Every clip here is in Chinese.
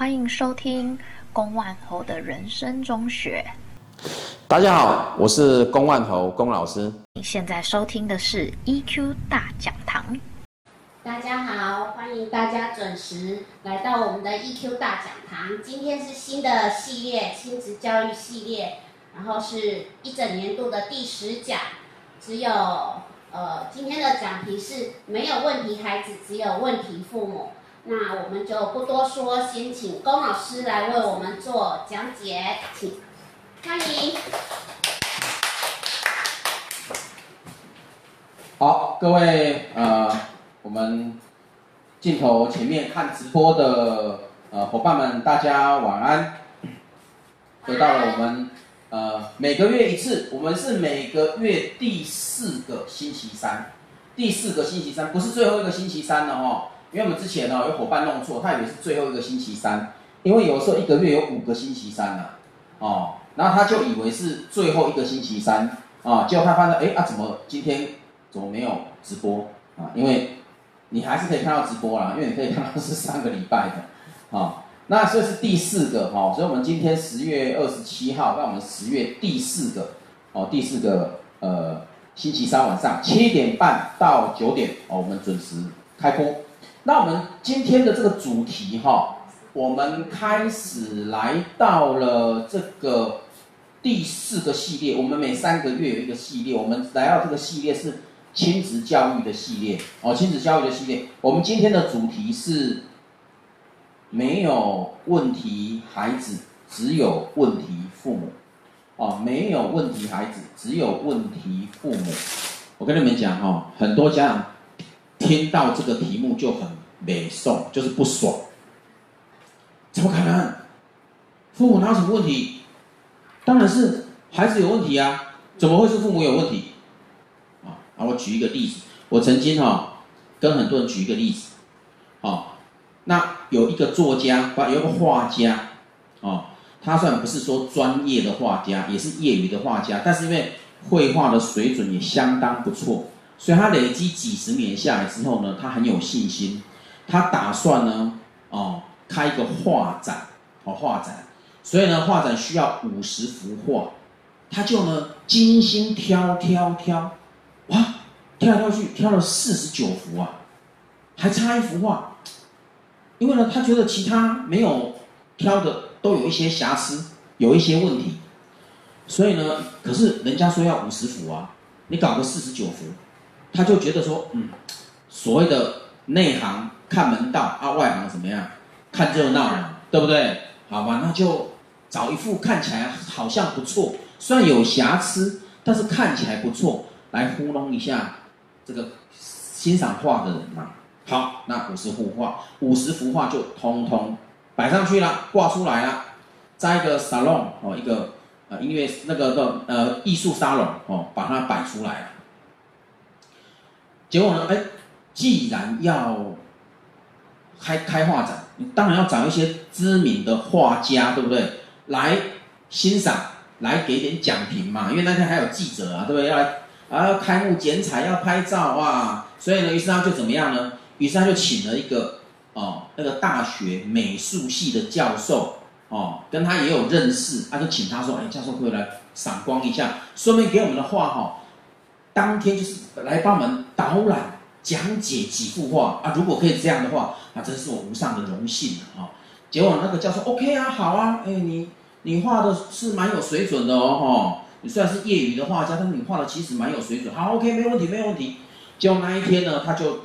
欢迎收听龚万侯的人生中学。大家好，我是龚万侯龚老师。你现在收听的是 EQ 大讲堂。大家好，欢迎大家准时来到我们的 EQ 大讲堂。今天是新的系列亲子教育系列，然后是一整年度的第十讲。只有呃，今天的讲题是没有问题孩子，只有问题父母。那我们就不多说，先请龚老师来为我们做讲解，请欢迎。好，各位呃，我们镜头前面看直播的呃伙伴们，大家晚安。回到了我们呃每个月一次，我们是每个月第四个星期三，第四个星期三不是最后一个星期三了哦。因为我们之前呢有伙伴弄错，他以为是最后一个星期三，因为有时候一个月有五个星期三呐，哦，然后他就以为是最后一个星期三，啊，结果他发现，哎啊，怎么今天怎么没有直播啊？因为你还是可以看到直播啦，因为你可以看到是上个礼拜的，啊，那这是第四个哈，所以我们今天十月二十七号，那我们十月第四个，哦，第四个呃星期三晚上七点半到九点，哦，我们准时开播。那我们今天的这个主题哈，我们开始来到了这个第四个系列。我们每三个月有一个系列，我们来到这个系列是亲子教育的系列哦，亲子教育的系列。我们今天的主题是没有问题孩子，只有问题父母哦，没有问题孩子，只有问题父母。我跟你们讲哈，很多家长。听到这个题目就很美送，就是不爽。怎么可能？父母哪有什么问题？当然是孩子有问题啊！怎么会是父母有问题？啊，我举一个例子，我曾经哈跟很多人举一个例子，啊，那有一个作家，有一个画家，啊，他虽然不是说专业的画家，也是业余的画家，但是因为绘画的水准也相当不错。所以他累积几十年下来之后呢，他很有信心，他打算呢，哦，开一个画展，哦，画展，所以呢，画展需要五十幅画，他就呢精心挑挑挑，哇，挑来挑去挑了四十九幅啊，还差一幅画，因为呢，他觉得其他没有挑的都有一些瑕疵，有一些问题，所以呢，可是人家说要五十幅啊，你搞个四十九幅。他就觉得说，嗯，所谓的内行看门道啊，外行怎么样？看热闹嘛，对不对？好吧，那就找一幅看起来好像不错，虽然有瑕疵，但是看起来不错，来糊弄一下这个欣赏画的人嘛。好，那五十幅画，五十幅画就通通摆上去了，挂出来了，在一个沙龙哦，一个呃音乐那个的呃艺术沙龙哦，把它摆出来了。结果呢？哎，既然要开开画展，你当然要找一些知名的画家，对不对？来欣赏，来给点奖评嘛。因为那天还有记者啊，对不对？要来啊，开幕剪彩，要拍照啊。所以呢，于是他就怎么样呢？于是他就请了一个哦，那个大学美术系的教授哦，跟他也有认识，他就请他说：“哎，教授可以来赏光一下，顺便给我们的画哈。”当天就是来帮我们导览讲解几幅画啊！如果可以这样的话，那真是我无上的荣幸啊！结果那个教授 OK 啊，好啊，哎，你你画的是蛮有水准的哦，哈！你虽然是业余的画家，但是你画的其实蛮有水准。好，OK，没问题，没问题。结果那一天呢，他就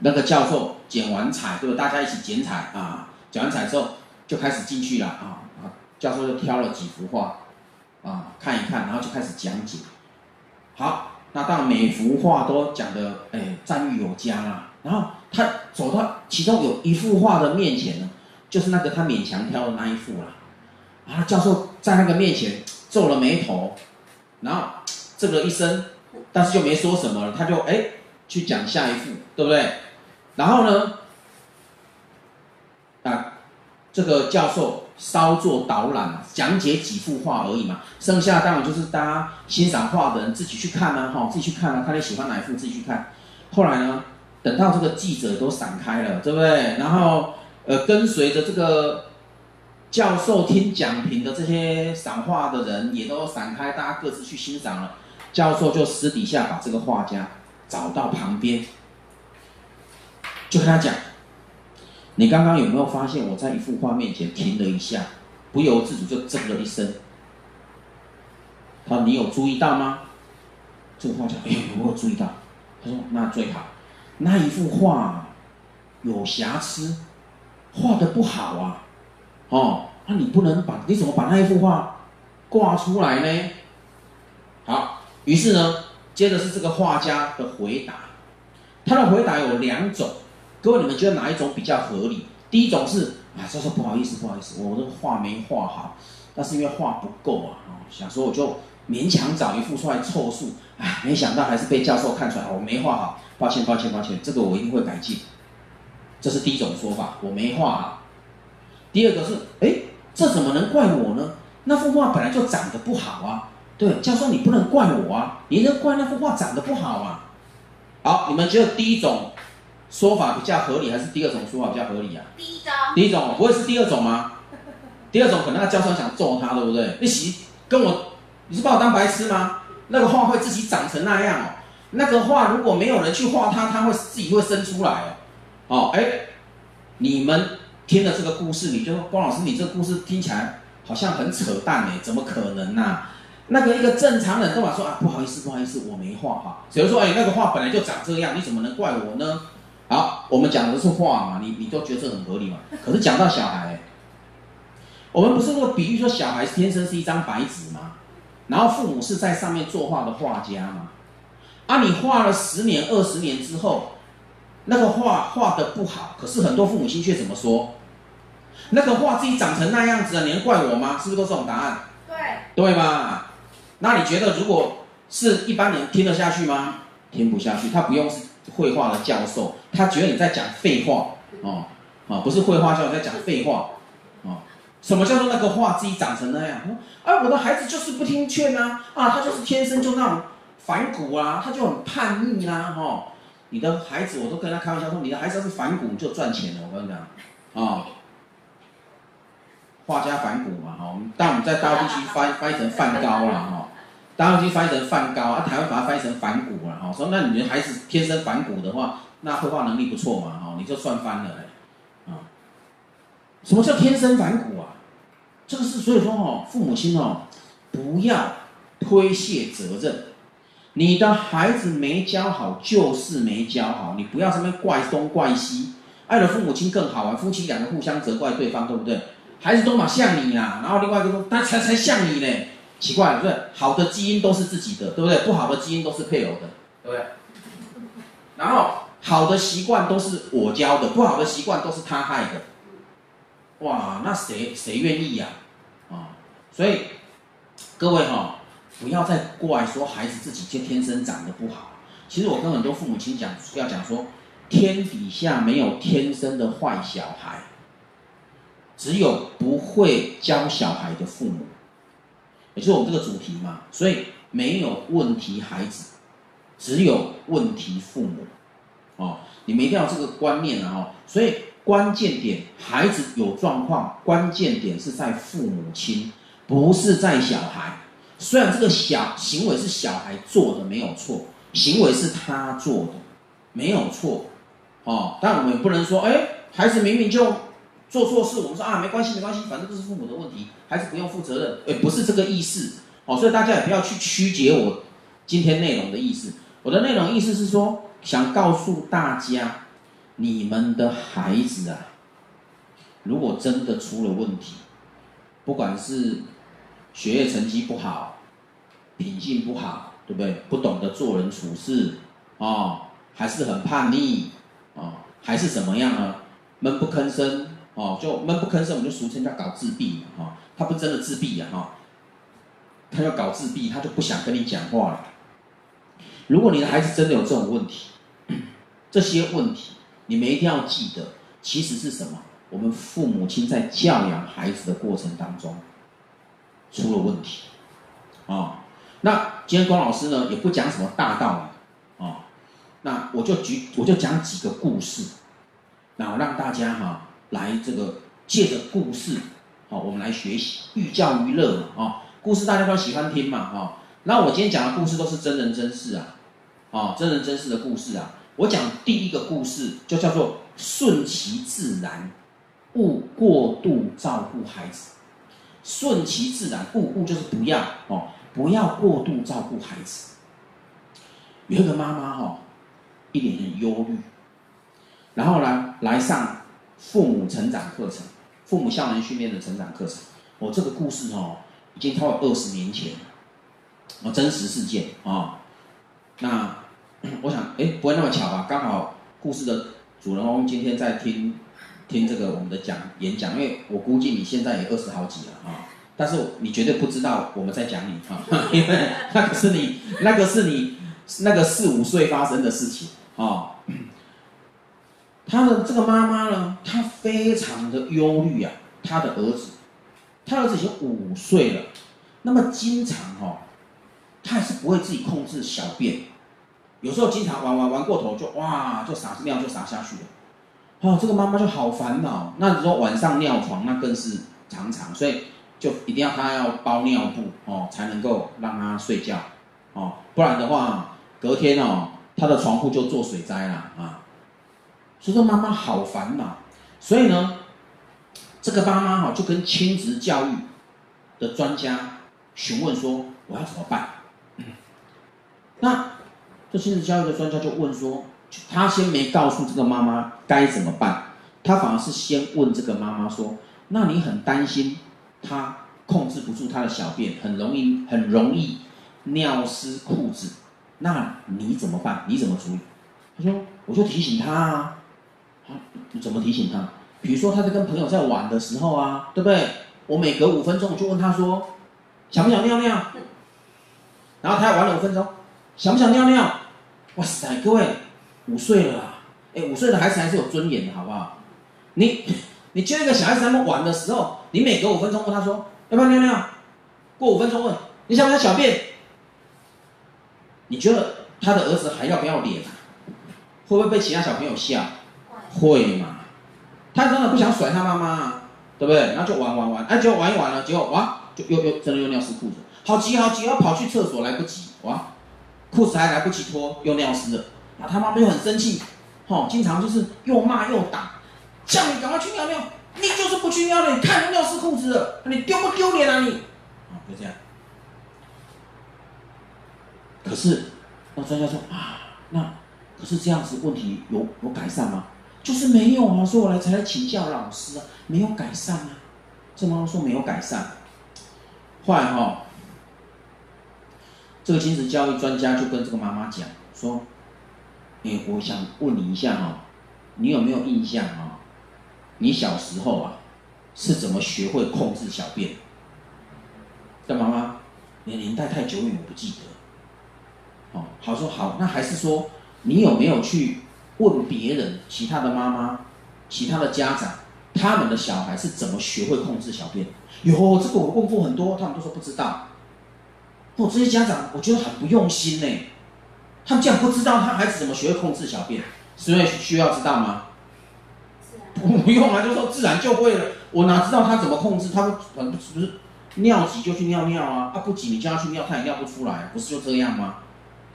那个教授剪完彩，对吧？大家一起剪彩啊！剪完彩之后就开始进去了啊！啊，教授就挑了几幅画啊，看一看，然后就开始讲解。好。那当然，每幅画都讲的哎赞誉有加啦。然后他走到其中有一幅画的面前呢，就是那个他勉强挑的那一幅啦。啊，教授在那个面前皱了眉头，然后这个一声，但是就没说什么了。他就哎去讲下一幅，对不对？然后呢，啊，这个教授。稍作导览，讲解几幅画而已嘛，剩下当然就是大家欣赏画的人自己去看啊，哈，自己去看啊，看你喜欢哪一幅自己去看。后来呢，等到这个记者都散开了，对不对？然后呃，跟随着这个教授听讲评的这些赏画的人也都散开，大家各自去欣赏了。教授就私底下把这个画家找到旁边，就跟他讲：“你刚刚有没有发现我在一幅画面前停了一下，不由自主就铮了一声？”他说：“你有注意到吗？”这个画家：“哎，我有注意到。”他说：“那最好，那一幅画有瑕疵，画得不好啊。”哦，那你不能把，你怎么把那一幅画挂出来呢？好，于是呢，接着是这个画家的回答，他的回答有两种，各位你们觉得哪一种比较合理？第一种是啊，这说不好意思，不好意思，我这个画没画好，但是因为画不够啊，想说我就勉强找一幅出来凑数，哎，没想到还是被教授看出来，我没画好，抱歉，抱歉，抱歉，这个我一定会改进。这是第一种说法，我没画好。第二个是，哎，这怎么能怪我呢？那幅画本来就长得不好啊。对，教授你不能怪我啊，你能怪那幅画长得不好啊？好，你们觉得第一种说法比较合理，还是第二种说法比较合理啊？第一种。第一种不会是第二种吗？第二种可能那个教授想揍他，对不对？你洗跟我，你是把我当白痴吗？那个画会自己长成那样哦。那个画如果没有人去画它，它会自己会生出来哦。哦，哎，你们。听了这个故事，你就说光老师，你这个故事听起来好像很扯淡哎，怎么可能呢、啊？那个一个正常人都嘛说啊，不好意思，不好意思，我没画哈。比如说，哎，那个画本来就长这样，你怎么能怪我呢？好，我们讲的是画嘛，你你都觉得这很合理嘛？可是讲到小孩，我们不是那个比喻说小孩天生是一张白纸吗？然后父母是在上面作画的画家吗？啊，你画了十年、二十年之后，那个画画的不好，可是很多父母亲却怎么说？那个画自己长成那样子了，你能怪我吗？是不是都这种答案？对，对吧？那你觉得如果是一般人听得下去吗？听不下去。他不用是绘画的教授，他觉得你在讲废话哦，哦，不是绘画教你在讲废话哦。什么叫做那个画自己长成那样？啊，我的孩子就是不听劝啊，啊，他就是天生就那种反骨啊，他就很叛逆啦，哈、哦。你的孩子，我都跟他开玩笑说，你的孩子要是反骨就赚钱了，我跟你讲，啊、哦。画家反骨嘛，哈，我们但我们在大陆地区翻翻译成梵高了，哈，大陆地区翻译成梵高，啊，台湾把它翻译成反骨了，哈，说那你的孩子天生反骨的话，那绘画能力不错嘛，哈，你就算翻了，啊，什么叫天生反骨啊？这个是所以说哦，父母亲哦，不要推卸责任，你的孩子没教好就是没教好，你不要什么怪东怪西，爱的父母亲更好啊，夫妻两个互相责怪对方，对不对？孩子都嘛像你啦，然后另外一个说他才才像你呢，奇怪了，对不对？好的基因都是自己的，对不对？不好的基因都是配偶的，对不对？然后好的习惯都是我教的，不好的习惯都是他害的。哇，那谁谁愿意呀？啊、所以各位哈、哦，不要再怪说孩子自己就天生长得不好。其实我跟很多父母亲讲，要讲说，天底下没有天生的坏小孩。只有不会教小孩的父母，也就是我们这个主题嘛，所以没有问题孩子，只有问题父母，哦，你们一定要这个观念啊，哈，所以关键点，孩子有状况，关键点是在父母亲，不是在小孩。虽然这个小行为是小孩做的没有错，行为是他做的没有错，哦，但我们也不能说，哎，孩子明明就。做错事，我们说啊，没关系，没关系，反正这是父母的问题，孩子不用负责任。诶，不是这个意思哦，所以大家也不要去曲解我今天内容的意思。我的内容意思是说，想告诉大家，你们的孩子啊，如果真的出了问题，不管是学业成绩不好，品性不好，对不对？不懂得做人处事、哦，还是很叛逆、哦，还是怎么样呢？闷不吭声。哦，就闷不吭声，我们就俗称叫搞自闭嘛，哈、哦，他不真的自闭呀，哈、哦，他要搞自闭，他就不想跟你讲话了。如果你的孩子真的有这种问题，这些问题你们一定要记得，其实是什么？我们父母亲在教养孩子的过程当中出了问题，啊、那今天光老师呢也不讲什么大道理，啊、那我就举我就讲几个故事，然后让大家哈。来，这个借着故事好，我们来学习寓教于乐嘛，哦，故事大家都喜欢听嘛，哈。那我今天讲的故事都是真人真事啊，哦，真人真事的故事啊。我讲第一个故事就叫做顺其自然，勿过度照顾孩子。顺其自然，勿勿就是不要哦，不要过度照顾孩子。有一个妈妈哈，一脸很忧虑，然后呢来上父母成长课程。父母效能训练的成长课程，我、哦、这个故事哦，已经超过二十年前了，哦，真实事件啊、哦。那我想，哎，不会那么巧吧？刚好故事的主人公今天在听听这个我们的讲演讲，因为我估计你现在也二十好几了啊、但是你绝对不知道我们在讲你啊、因为那个是你，那个是你那个四五岁发生的事情啊。他的这个妈妈呢，她非常的忧虑啊，他的儿子，他儿子已经五岁了，那么经常哦，他还是不会自己控制小便，有时候经常玩玩玩过头就哇就撒尿就撒下去了，哦，这个妈妈就好烦恼。那你说晚上尿床那更是常常，所以就一定要他要包尿布哦，才能够让他睡觉哦，不然的话隔天哦，他的床铺就做水灾了啊。所以说妈妈好烦恼，所以呢，这个妈妈哈就跟亲子教育的专家询问说：“我要怎么办？”那这亲子教育的专家就问说：“他先没告诉这个妈妈该怎么办，他反而是先问这个妈妈说：‘那你很担心他控制不住他的小便，很容易很容易尿湿裤子，那你怎么办？你怎么处理？’他说：‘我就提醒他啊。’你怎么提醒他？比如说他在跟朋友在玩的时候啊，对不对？我每隔五分钟我就问他说，想不想尿尿？然后他玩了五分钟，想不想尿尿？哇塞，各位，五岁了啊，哎，五岁的孩子还是有尊严的，好不好？你你就一个小孩子他们玩的时候，你每隔五分钟问他说，要不要尿尿？过五分钟问，你想不想小便？你觉得他的儿子还要不要脸？会不会被其他小朋友笑？会嘛？他真的不想甩他妈妈啊，对不对？然后就玩玩玩，哎，结果玩一玩了，结果哇，就又又真的又尿湿裤子，好急好急，要跑去厕所来不及，哇，裤子还来不及脱，又尿湿了。那他妈妈又很生气，吼，经常就是又骂又打，叫你赶快去尿尿，你就是不去尿尿，你看都尿湿裤子了，你丢不丢脸啊你？啊，就这样。可是那专家说啊，那可是这样子问题有有改善吗？就是没有啊，所以我来才来请教老师啊，没有改善啊。这妈妈说没有改善，后来哈，这个亲子教育专家就跟这个妈妈讲说：“哎，我想问你一下哈，你有没有印象啊？你小时候啊是怎么学会控制小便？”这妈妈，你年代太久远，我不记得。哦，好说好，那还是说你有没有去？问别人，其他的妈妈、其他的家长，他们的小孩是怎么学会控制小便？有这个我问过很多，他们都说不知道。不，这些家长我觉得很不用心呢。他们竟然不知道他孩子怎么学会控制小便，所以需要知道吗？不用啊，就说自然就会了。我哪知道他怎么控制？他很不是尿急就去尿尿啊，他不急你叫他去尿，他也尿不出来，不是就这样吗？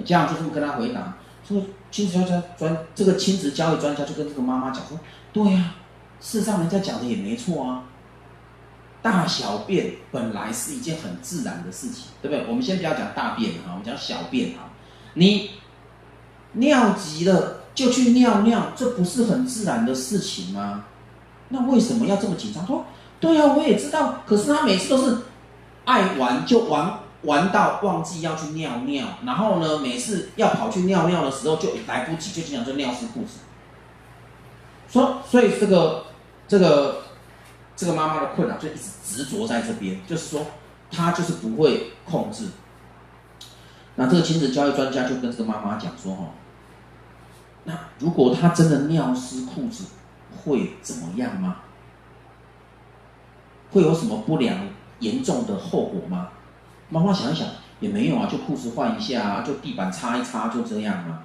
家长就这么跟他回答。这个亲子教育专这个亲子教育专家就跟这个妈妈讲说：“对呀、啊，事实上人家讲的也没错啊。大小便本来是一件很自然的事情，对不对？我们先不要讲大便啊，我们讲小便啊。你尿急了就去尿尿，这不是很自然的事情吗？那为什么要这么紧张？说对、啊，我也知道，可是他每次都是爱玩就玩。”玩到忘记要去尿尿，然后呢，每次要跑去尿尿的时候就来不及，就经常就尿湿裤子。说，所以这个这个这个妈妈的困扰就一直执着在这边，就是说她就是不会控制。那这个亲子教育专家就跟这个妈妈讲说：“哈，那如果她真的尿湿裤子，会怎么样吗？会有什么不良严重的后果吗？”妈妈想一想，也没有啊，就裤子换一下啊，就地板擦一擦，就这样嘛。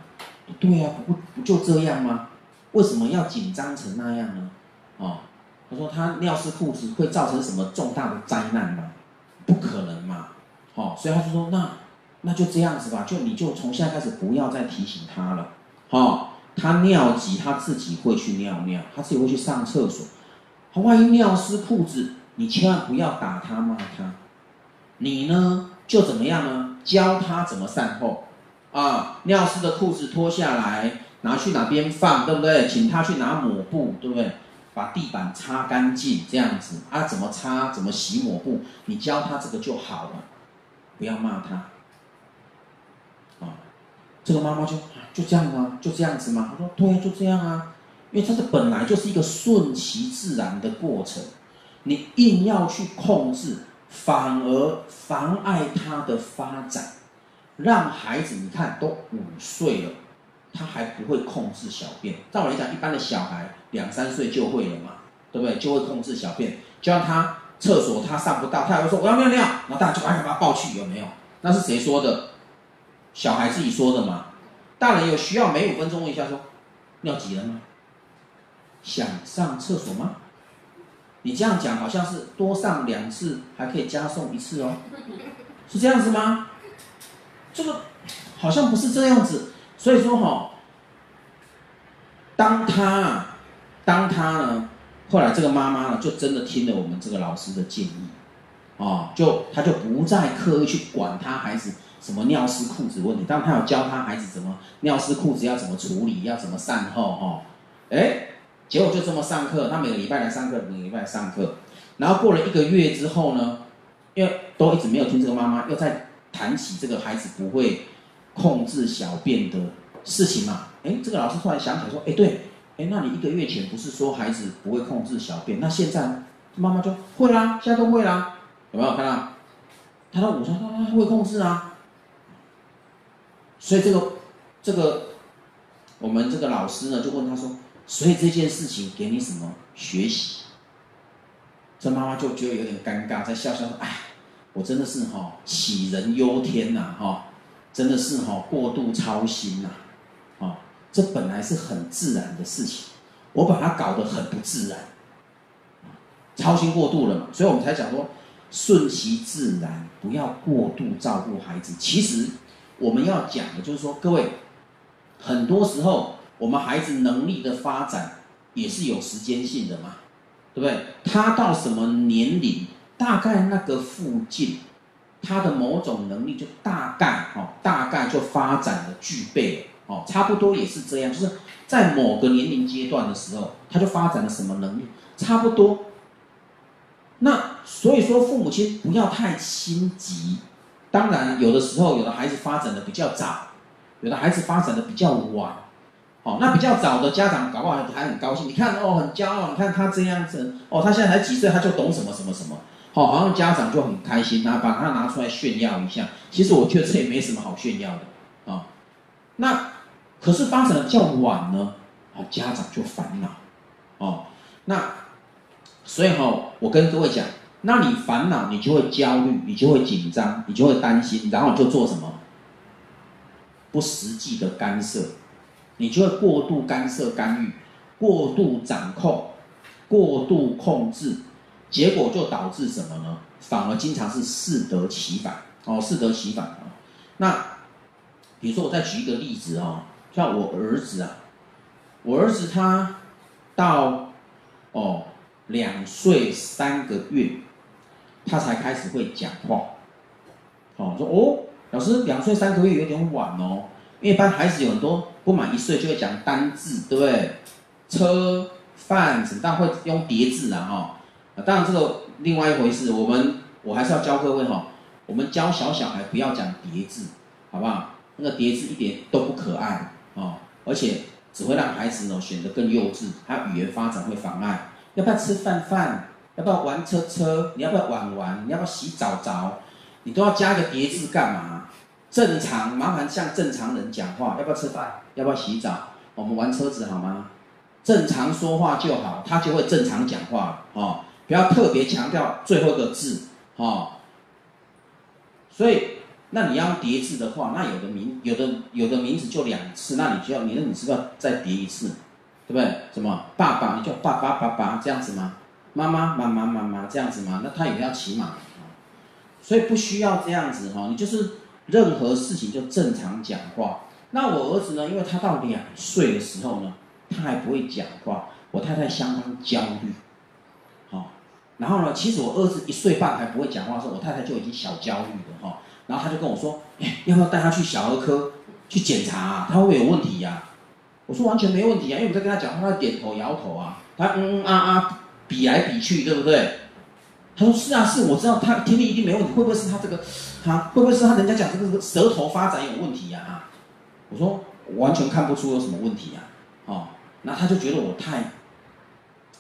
对、啊，不不就这样吗？为什么要紧张成那样呢？哦，他说他尿湿裤子会造成什么重大的灾难吗？不可能嘛，好，所以他就说那那就这样子吧，就你就从现在开始不要再提醒他了，好，他尿急他自己会去尿尿，他自己会去上厕所，他万一尿湿裤子，你千万不要打他骂他，你呢就怎么样呢？教他怎么善后，啊，尿湿的裤子脱下来，拿去哪边放，对不对？请他去拿抹布，对不对？把地板擦干净，这样子啊，怎么擦？怎么洗抹布？你教他这个就好了，不要骂他。啊，这个妈妈就就这样吗？就这样子吗？他说对，就这样啊，因为这是本来就是一个顺其自然的过程，你硬要去控制，反而妨碍他的发展，让孩子你看都五岁了。他还不会控制小便，照我来讲，一般的小孩两三岁就会了嘛，对不对？就会控制小便。就像他厕所他上不到，他还会说我要尿尿，然后大人就赶紧把他抱去，有没有？那是谁说的？小孩自己说的嘛。大人有需要，每五分钟问一下说，尿急了吗？想上厕所吗？你这样讲好像是多上两次还可以加送一次哦，是这样子吗？这个好像不是这样子。所以说哈，当他，当他呢，后来这个妈妈呢，就真的听了我们这个老师的建议，哦，就他就不再刻意去管他孩子什么尿湿裤子问题，当他有教他孩子怎么尿湿裤子要怎么处理，要怎么善后哈，哎，结果就这么上课，他每个礼拜来上课，每个礼拜来上课，然后过了一个月之后呢，因为都一直没有听这个妈妈，又在谈起这个孩子不会。控制小便的事情嘛，哎，这个老师突然想起来说，哎，对，哎，那你一个月前不是说孩子不会控制小便，那现在妈妈就会啦，现在都会啦，有没有看到？他到午餐，他他会控制啊，所以这个这个我们这个老师呢就问他说，所以这件事情给你什么学习？这妈妈就觉得有点尴尬，在笑笑说，哎，我真的是哈、哦、杞人忧天呐，哈、真的是哈过度操心呐，啊，这本来是很自然的事情，我把它搞得很不自然，操心过度了嘛，所以我们才讲说顺其自然，不要过度照顾孩子。其实我们要讲的就是说，各位，很多时候我们孩子能力的发展也是有时间性的嘛，对不对？他到什么年龄，大概那个附近。他的某种能力就大概哦，大概就发展了具备了哦，差不多也是这样，就是在某个年龄阶段的时候，他就发展了什么能力，差不多。那所以说，父母亲不要太心急。当然，有的时候有的孩子发展的比较早，有的孩子发展的比较晚。哦，那比较早的家长搞不好还很高兴，你看哦，很骄傲，你看他这样子哦，他现在才几岁，他就懂什么什么什么。哦，好像家长就很开心，拿把它拿出来炫耀一下。其实我觉得这也没什么好炫耀的啊、那可是发展的较晚呢，啊，家长就烦恼。哦，那所以哈、哦，我跟各位讲，那你烦恼，你就会焦虑，你就会紧张，你就会担心，然后就做什么？不实际的干涉，你就会过度干涉、干预，过度掌控，过度控制。结果就导致什么呢？反而经常是适得其反哦，适得其反啊。那比如说，我再举一个例子哦，像我儿子啊，我儿子他到哦两岁三个月，他才开始会讲话。哦，说哦，老师两岁三个月有点晚哦，因为一般孩子有很多不满一岁就会讲单字，对不对？车、饭子，但会用叠字啊，哈。当然，这个另外一回事。我们我还是要教各位哈，我们教小小孩不要讲叠字，好不好？那个叠字一点都不可爱哦，而且只会让孩子呢显得更幼稚，他语言发展会妨碍。要不要吃饭饭？要不要玩车车？你要不要玩玩？你要不要洗澡澡？你都要加个叠字干嘛？正常，麻烦像正常人讲话。要不要吃饭？要不要洗澡？我们玩车子好吗？正常说话就好，他就会正常讲话哦。不要特别强调最后一个字，哦，所以那你要叠字的话，那有的名有的有的名字就两次，那你就要你那你是不是要再叠一次，对不对？什么爸爸你叫爸爸爸爸这样子吗？妈妈妈妈妈妈这样子吗？那他也要骑马，所以不需要这样子哈，你就是任何事情就正常讲话。那我儿子呢？因为他到两岁的时候呢，他还不会讲话，我太太相当焦虑，然后呢，其实我儿子一岁半还不会讲话的时候，我太太就已经小焦虑了哈，然后他就跟我说，哎，要不要带他去小儿科去检查啊？他会不会有问题呀？我说完全没问题啊，因为我在跟他讲话，他点头摇头啊，他嗯嗯啊啊。比来比去，对不对？他说是啊，是，我知道他听力一定没问题，会不会是他这个，他会不会是他人家讲这个舌头发展有问题呀？啊，我说完全看不出有什么问题呀，哦，那他就觉得我太，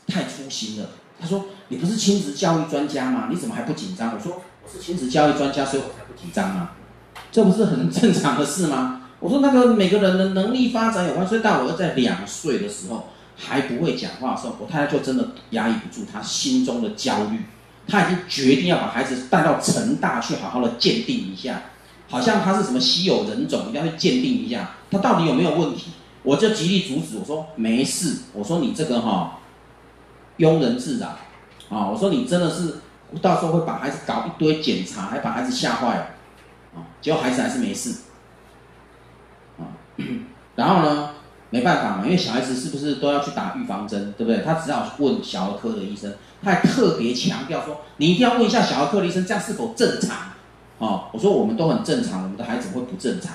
太粗心了。他说你不是亲子教育专家吗？你怎么还不紧张？我说我是亲子教育专家，所以我才不紧张啊，这不是很正常的事吗？我说那个每个人的能力发展有关，所以到我在两岁的时候。还不会讲话的时候，我太太就真的压抑不住她心中的焦虑，她已经决定要把孩子带到成大去好好的鉴定一下，好像他是什么稀有人种，一定要去鉴定一下，他到底有没有问题。我就极力阻止，我说没事，我说你这个哈、庸人自扰，啊，我说你真的是到时候会把孩子搞一堆检查，还把孩子吓坏了，啊，结果孩子还是没事，啊，然后呢？没办法嘛，因为小孩子是不是都要去打预防针，对不对？他只好问小儿科的医生，他还特别强调说，你一定要问一下小儿科的医生，这样是否正常？哦，我说我们都很正常，我们的孩子会不正常。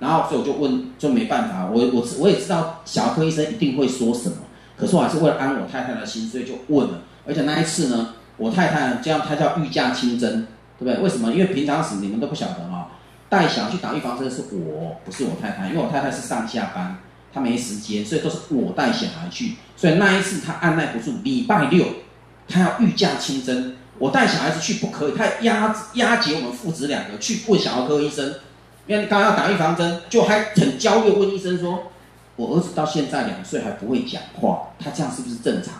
然后所以我就问，就没办法，我我我也知道小儿科医生一定会说什么，可是我还是为了安我太太的心，所以就问了。而且那一次呢，我太太这样，她叫御驾亲征，对不对？为什么？因为平常时你们都不晓得哈、哦，带小孩去打预防针是我，不是我太太，因为我太太是上下班。他没时间，所以都是我带小孩去。所以那一次他按捺不住，礼拜六他要御驾亲征，我带小孩子去不可以，他押押解我们父子两个去问小儿科医生，因为刚要打预防针，就还很焦虑问医生说：“我儿子到现在两岁还不会讲话，他这样是不是正常？”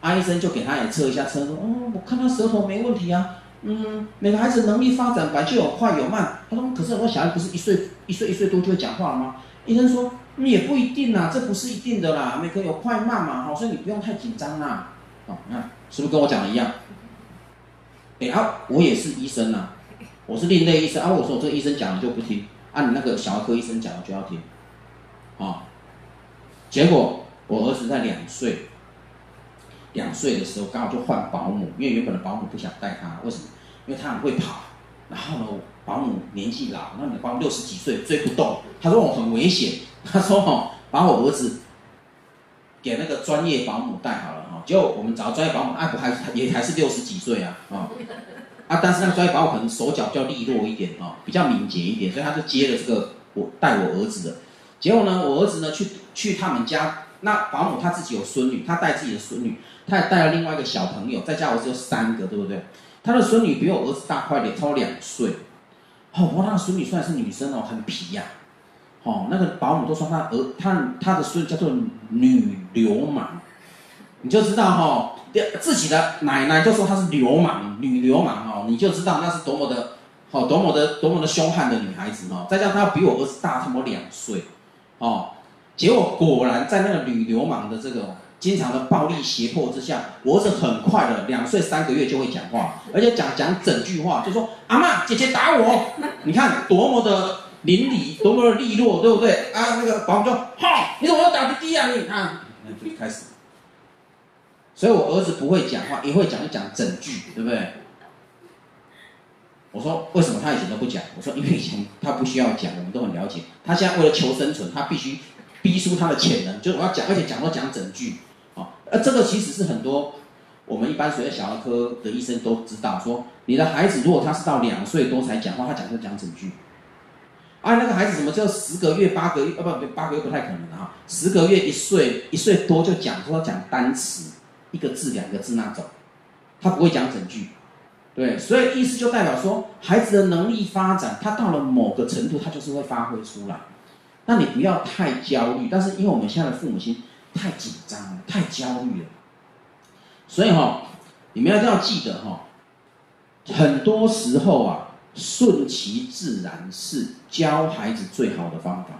阿医生就给他也测一下，测说：“哦，我看他舌头没问题啊，嗯，每个孩子能力发展本来就有快有慢。”他说：“可是很多小孩不是一岁一岁一岁多就会讲话了吗？”医生说。也不一定啊，这不是一定的啦，每个有快慢嘛，好，所以你不用太紧张啦。好，你看是不是跟我讲的一样？哎啊，我也是医生呐，我是另类医生啊。我说我这个医生讲的就不听，按、你那个小儿科医生讲的就要听。啊，结果我儿子在两岁，两岁的时候刚好就换保姆，因为原本的保姆不想带他，为什么？因为他很会跑，然后呢，保姆年纪老，那你的保姆六十几岁追不动，他说我很危险。他说：“哦，把我儿子给那个专业保姆带好了哈，结果我们找专业保姆，阿不还也还是六十几岁啊，啊，啊，但是那个专业保姆可能手脚比较利落一点啊，比较敏捷一点，所以他就接了这个我带我儿子的。结果呢，我儿子呢去去他们家，那保姆他自己有孙女，他带自己的孙女，他也带了另外一个小朋友，在家我只有三个，对不对？他的孙女比我儿子大快点，超两岁。哦，我那个孙女虽然是女生哦，很皮呀。”哦，那个保姆都说他儿，他他的孙叫做女流氓，你就知道哈、哦，自己的奶奶就说她是流氓，女流氓哦，你就知道那是多么的，哦，多么的多么的凶悍的女孩子哦。再加上她比我儿子大这么两岁，哦，结果果然在那个女流氓的这个经常的暴力胁迫之下，我儿子很快的两岁三个月就会讲话，而且讲讲整句话，就说阿嬷姐姐打我，你看多么的。邻里多么的利落，对不对？啊，那个保姆说：“哈，你怎么要打弟弟啊？你啊，那就开始。所以我儿子不会讲话，一会讲就讲整句，对不对？我说为什么他以前都不讲？我说因为以前他不需要讲，我们都很了解。他现在为了求生存，他必须逼出他的潜能，就是我要讲，而且讲都讲整句。啊，而这个其实是很多我们一般所谓小儿科的医生都知道，说你的孩子如果他是到两岁多才讲话，他讲就讲整句。啊，那个孩子怎么就十个月、八个月？呃，不，八个月不太可能的哈。十个月、一岁、一岁多就讲，说讲单词，一个字、两个字那种，他不会讲整句，对。所以意思就代表说，孩子的能力发展，他到了某个程度，他就是会发挥出来。那你不要太焦虑，但是因为我们现在的父母亲太紧张了，太焦虑了，所以哈，你们一定要记得哈，很多时候啊。顺其自然是教孩子最好的方法，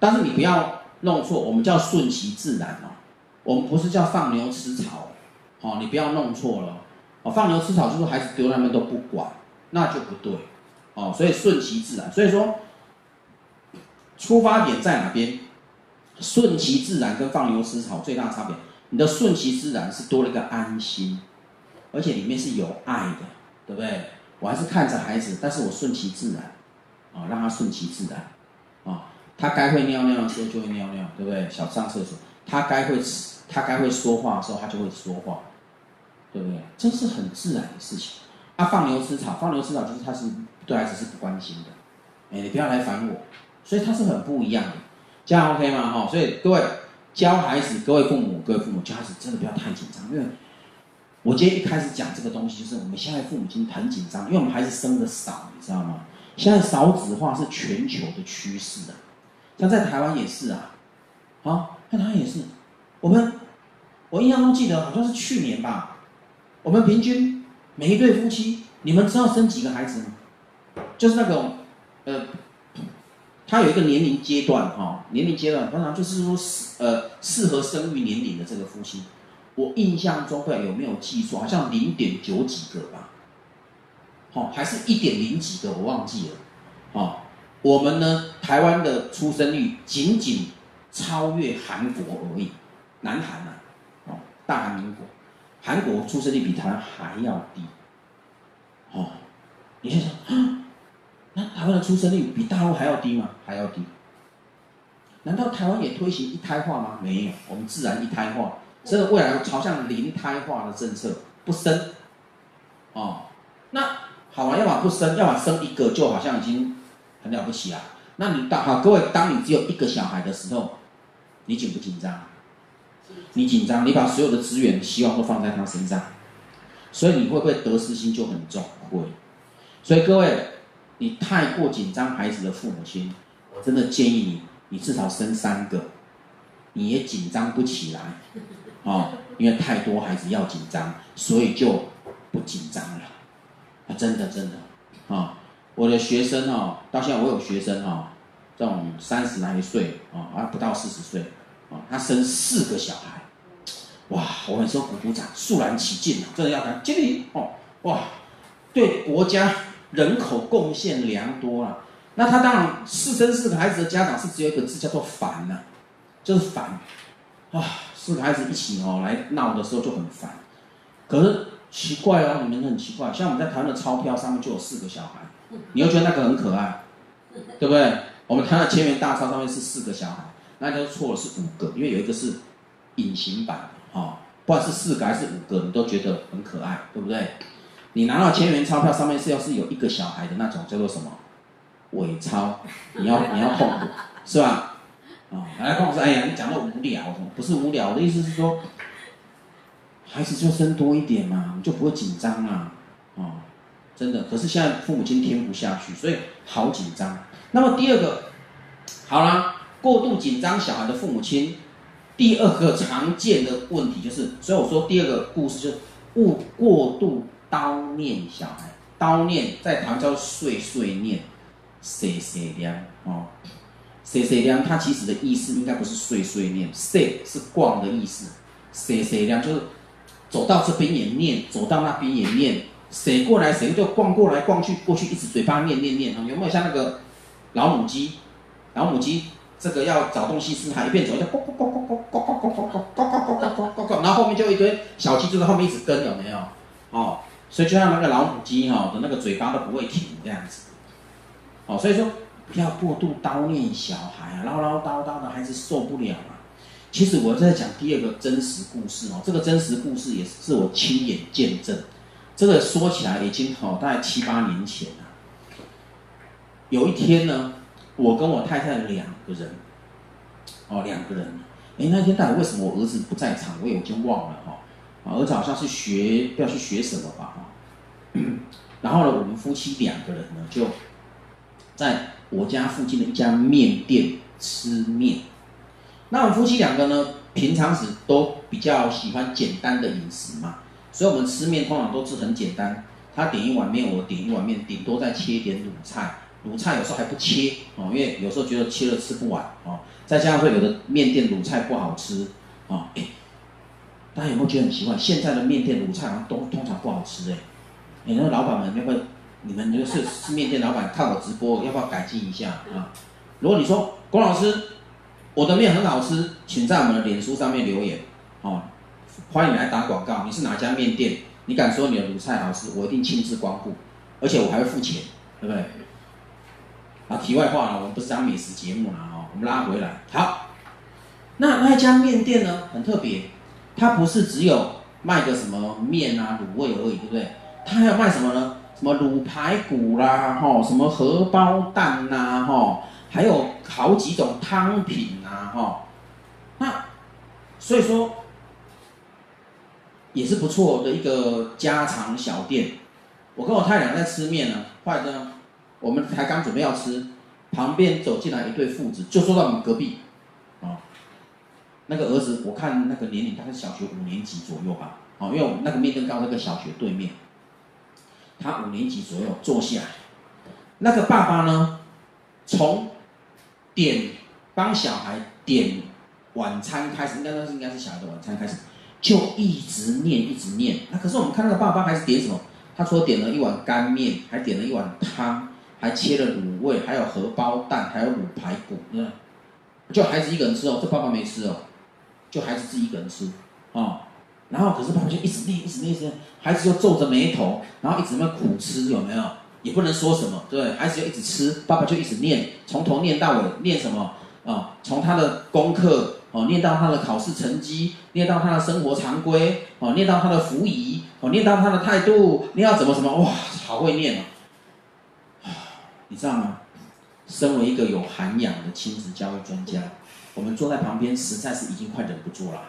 但是你不要弄错，我们叫顺其自然哦，我们不是叫放牛吃草，哦，你不要弄错了，哦，放牛吃草就是孩子丢那边都不管，那就不对，哦，所以顺其自然。所以说，出发点在哪边？顺其自然跟放牛吃草最大的差别，你的顺其自然是多了一个安心，而且里面是有爱的，对不对？我还是看着孩子，但是我顺其自然，啊、让他顺其自然，啊、他该会尿尿的时候就会尿尿，对不对？想上厕所，他该会吃，他该会说话的时候他就会说话，对不对？这是很自然的事情。他、啊、放牛吃草，放牛吃草就是他是对孩子是不关心的，哎，你不要来烦我，所以他是很不一样的，这样 OK 吗？哈，所以各位教孩子，各位父母，各位父母教孩子真的不要太紧张，因为。我今天一开始讲这个东西，就是我们现在父母亲很紧张，因为我们孩子生的少，你知道吗？现在少子化是全球的趋势啊，像在台湾也是啊，啊，在台湾也是。我们我印象中记得好像是去年吧，我们平均每一对夫妻，你们知道生几个孩子吗？就是那种呃，他有一个年龄阶段哈，年龄阶段通常就是说适呃适合生育年龄的这个夫妻。我印象中，不知道有没有记错，好像零点九几个吧，好，还是一点零几个，我忘记了。哦，我们呢，台湾的出生率仅仅超越韩国而已，南韩啊，哦，大韩民国，韩国出生率比台湾还要低。哦，你想想，那台湾的出生率比大陆还要低吗？还要低。难道台湾也推行一胎化吗？没有，我们自然一胎化。这个未来朝向零胎化的政策，不生，哦，那好玩，要么不生，要么生一个，就好像已经很了不起啊。那你当好，各位，当你只有一个小孩的时候，你紧不紧张？你紧张，你把所有的资源、希望都放在他身上，所以你会不会得失心就很重？会。所以各位，你太过紧张孩子的父母亲，我真的建议你，你至少生三个，你也紧张不起来。哦，因为太多孩子要紧张，所以就不紧张了。啊，真的真的，啊、我的学生哦，到现在我有学生哈、哦，这种三十来岁啊，还、不到四十岁，啊、他生四个小孩，哇，我们说鼓鼓掌，肃然起敬啊，真的要谈经理哦，哇，对国家人口贡献良多了。那他当然四生四个孩子的家长是只有一个字叫做烦呐、就是烦，啊。四个孩子一起哦来闹的时候就很烦，可是奇怪哦，你们很奇怪，像我们在台湾的钞票上面就有四个小孩，你又觉得那个很可爱，对不对？我们台湾千元大钞上面是四个小孩，那就错了，是五个，因为有一个是隐形版的哦，不管是四个还是五个，你都觉得很可爱，对不对？你拿到千元钞票上面是要是有一个小孩的那种叫做什么伪钞，你要你要碰是吧？啊、哦，来跟我说，哎呀，你讲的无聊，不是无聊，我的意思是说，孩子就生多一点嘛，你就不会紧张啊，哦，真的。可是现在父母亲听不下去，所以好紧张。那么第二个，好啦，过度紧张小孩的父母亲，第二个常见的问题就是，所以我说第二个故事就是，误过度叨念小孩，叨念在台湾叫碎碎念，碎碎念哦。碎碎念，它其实的意思应该不是碎碎念，碎是逛的意思，碎碎念就是走到这边也念，走到那边也念，谁过来谁就逛过来逛去，过去一直嘴巴念念念，有没有像那个老母鸡？老母鸡这个要找东西吃，它一边走就咕咕咕咕咕咕咕咕咕咕咕咕咕咕咕，然后后面就一堆小鸡就在后面一直跟，有没有？哦，所以就像那个老母鸡哈的那个嘴巴都不会停这样子，哦，所以说。不要过度叨念小孩啊，唠唠叨叨的孩子受不了啊。其实我在讲第二个真实故事哦，这个真实故事也是我亲眼见证。这个说起来已经好大概七八年前了。有一天呢，我跟我太太两个人，哦，两个人，哎，那天到底为什么我儿子不在场？我已经忘了哈。儿子好像是学要去学什么吧。然后呢，我们夫妻两个人呢就在。我家附近的一家面店吃面，那我们夫妻两个呢，平常时都比较喜欢简单的饮食嘛，所以我们吃面通常都是很简单，他点一碗面，我点一碗面，顶多再切一点卤菜，卤菜有时候还不切哦，因为有时候觉得切了吃不完哦，再加上说有的面店卤菜不好吃哦，大家有没有觉得很奇怪？现在的面店卤菜好像都通常不好吃哎。你那老板们要不要？你们那个是是面店老板，看我直播要不要改进一下啊？如果你说龚老师，我的面很好吃，请在我们的脸书上面留言哦。欢迎来打广告。你是哪家面店？你敢说你的卤菜好吃，我一定亲自光顾，而且我还会付钱，对不对？啊，题外话了，我们不是讲美食节目了哦，我们拉回来。好，那那家面店呢，很特别，它不是只有卖个什么面啊、卤味而已，对不对？他要卖什么呢？什么卤排骨啦，吼，什么荷包蛋呐，吼，还有好几种汤品呐，吼。那所以说也是不错的一个家常小店。我跟我太太在吃面呢，后来呢，我们才刚准备要吃，旁边走进来一对父子，就坐到我们隔壁，啊，那个儿子我看那个年龄大概小学五年级左右吧，哦，因为我们那个面店刚好在个小学对面。他五年级左右坐下来，那个爸爸呢，从点帮小孩点晚餐开始，应该那是应该是小孩的晚餐开始，就一直念一直念。那可是我们看那个爸爸还是点什么？他说点了一碗干面，还点了一碗汤，还切了卤味，还有荷包蛋，还有卤排骨，嗯，就孩子一个人吃哦，这爸爸没吃哦，就孩子自己一个人吃，啊、哦。然后，可是爸爸就一直念，一直念，一直念，孩子就皱着眉头，然后一直在苦吃，有没有？也不能说什么，对，孩子就一直吃，爸爸就一直念，从头念到尾，念什么？啊、从他的功课，哦，念到他的考试成绩，念到他的生活常规，哦，念到他的服仪，哦，念到他的态度，念到怎么什么？哇，好会念哦！你知道吗？身为一个有涵养的亲子教育专家，我们坐在旁边，实在是已经快忍不住了。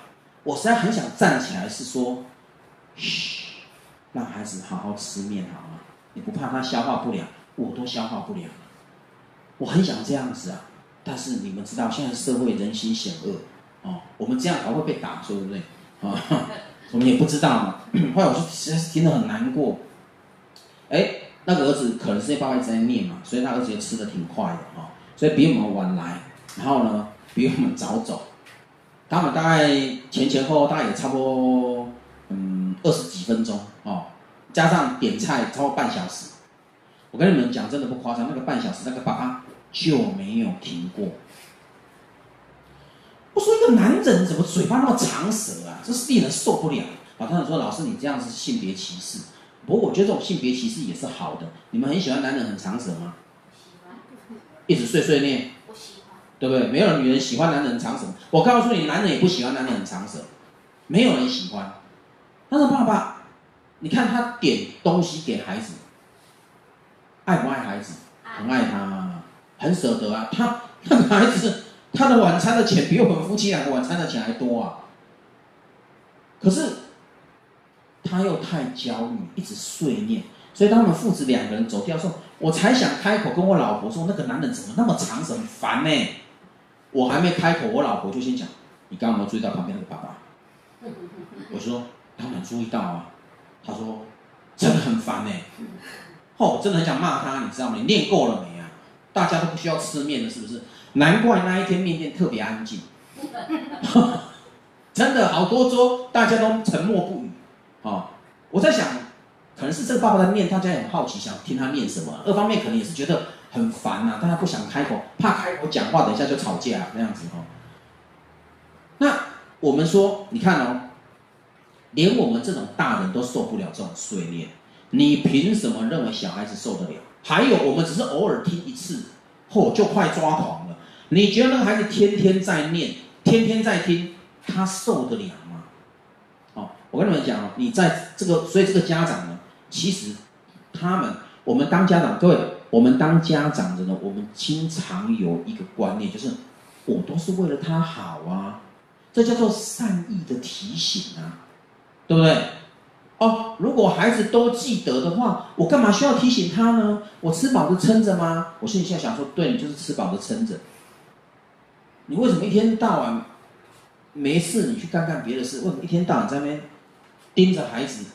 我实在很想站起来，是说，嘘，让孩子好好吃面好吗？你不怕他消化不良？我都消化不良。我很想这样子啊，但是你们知道，现在社会人心险恶，哦，我们这样还会被打，对不对？啊，我们也不知道嘛。后来我就实在是听得很难过。哎，那个儿子可能是爸爸一直在念嘛，所以他儿子也吃的挺快的哦，所以比我们晚来，然后呢，比我们早走。他们大概前前后后大概也差不多，嗯，二十几分钟哦，加上点菜超过半小时。我跟你们讲，真的不夸张，那个半小时那个爸爸就没有停过。我说一个男人怎么嘴巴那么长舌啊？这是令人受不了。老太太说：“老师，你这样是性别歧视。”不过我觉得这种性别歧视也是好的。你们很喜欢男人很长舌吗？喜欢。一直碎碎念。对不对？没有女人喜欢男人很长舌。我告诉你，男人也不喜欢男人很长舌，没有人喜欢。但是爸爸，你看他点东西给孩子，爱不爱孩子？很爱他，很舍得啊。他那个孩子，他的晚餐的钱比我们夫妻两个晚餐的钱还多啊。可是他又太焦虑，一直碎念，所以当他们父子两个人走掉的时候，我才想开口跟我老婆说：“那个男人怎么那么长舌，很烦呢？”我还没开口，我老婆就先讲：“你刚刚有没有注意到旁边那个爸爸？”我说：“当然注意到啊。”他说：“真的很烦呢。”哦，真的很想骂他，你知道吗？你练够了没啊？大家都不需要吃面了，是不是？难怪那一天面店特别安静。真的好多桌大家都沉默不语。哦，我在想，可能是这个爸爸在念，大家也很好奇，想听他念什么。二方面可能也是觉得。很烦呐、啊，大家不想开口，怕开口讲话，等一下就吵架那样子哦。那我们说，你看哦，连我们这种大人都受不了这种碎念，你凭什么认为小孩子受得了？还有，我们只是偶尔听一次，嚯、哦，就快抓狂了。你觉得那个孩子天天在念，天天在听，他受得了吗？哦，我跟你们讲哦，你在这个，所以这个家长呢，其实他们，我们当家长，各位。我们当家长的呢，我们经常有一个观念，就是我都是为了他好啊，这叫做善意的提醒啊，对不对？哦，如果孩子都记得的话，我干嘛需要提醒他呢？我吃饱的撑着吗？我现在想说，对，你就是吃饱的撑着。你为什么一天到晚没事，你去干干别的事？为什么一天到晚在那边盯着孩子？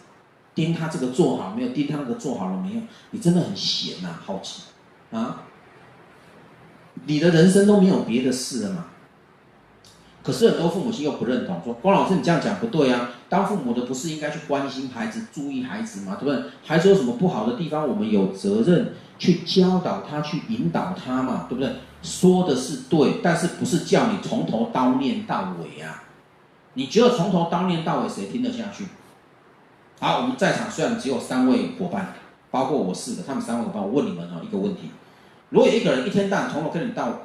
盯他这个做好没有？盯他那个做好了没有？你真的很闲呐，好奇啊！你的人生都没有别的事了嘛？可是很多父母亲又不认同，说：“光老师你这样讲不对啊！当父母的不是应该去关心孩子、注意孩子吗？对不对？孩子有什么不好的地方，我们有责任去教导他、去引导他嘛，对不对？说的是对，但是不是叫你从头叨念到尾啊？你觉得从头叨念到尾，谁听得下去？好，我们在场虽然只有三位伙伴，包括我四个，他们三位伙伴，我问你们哦一个问题：如果有一个人一天到晚从头跟你到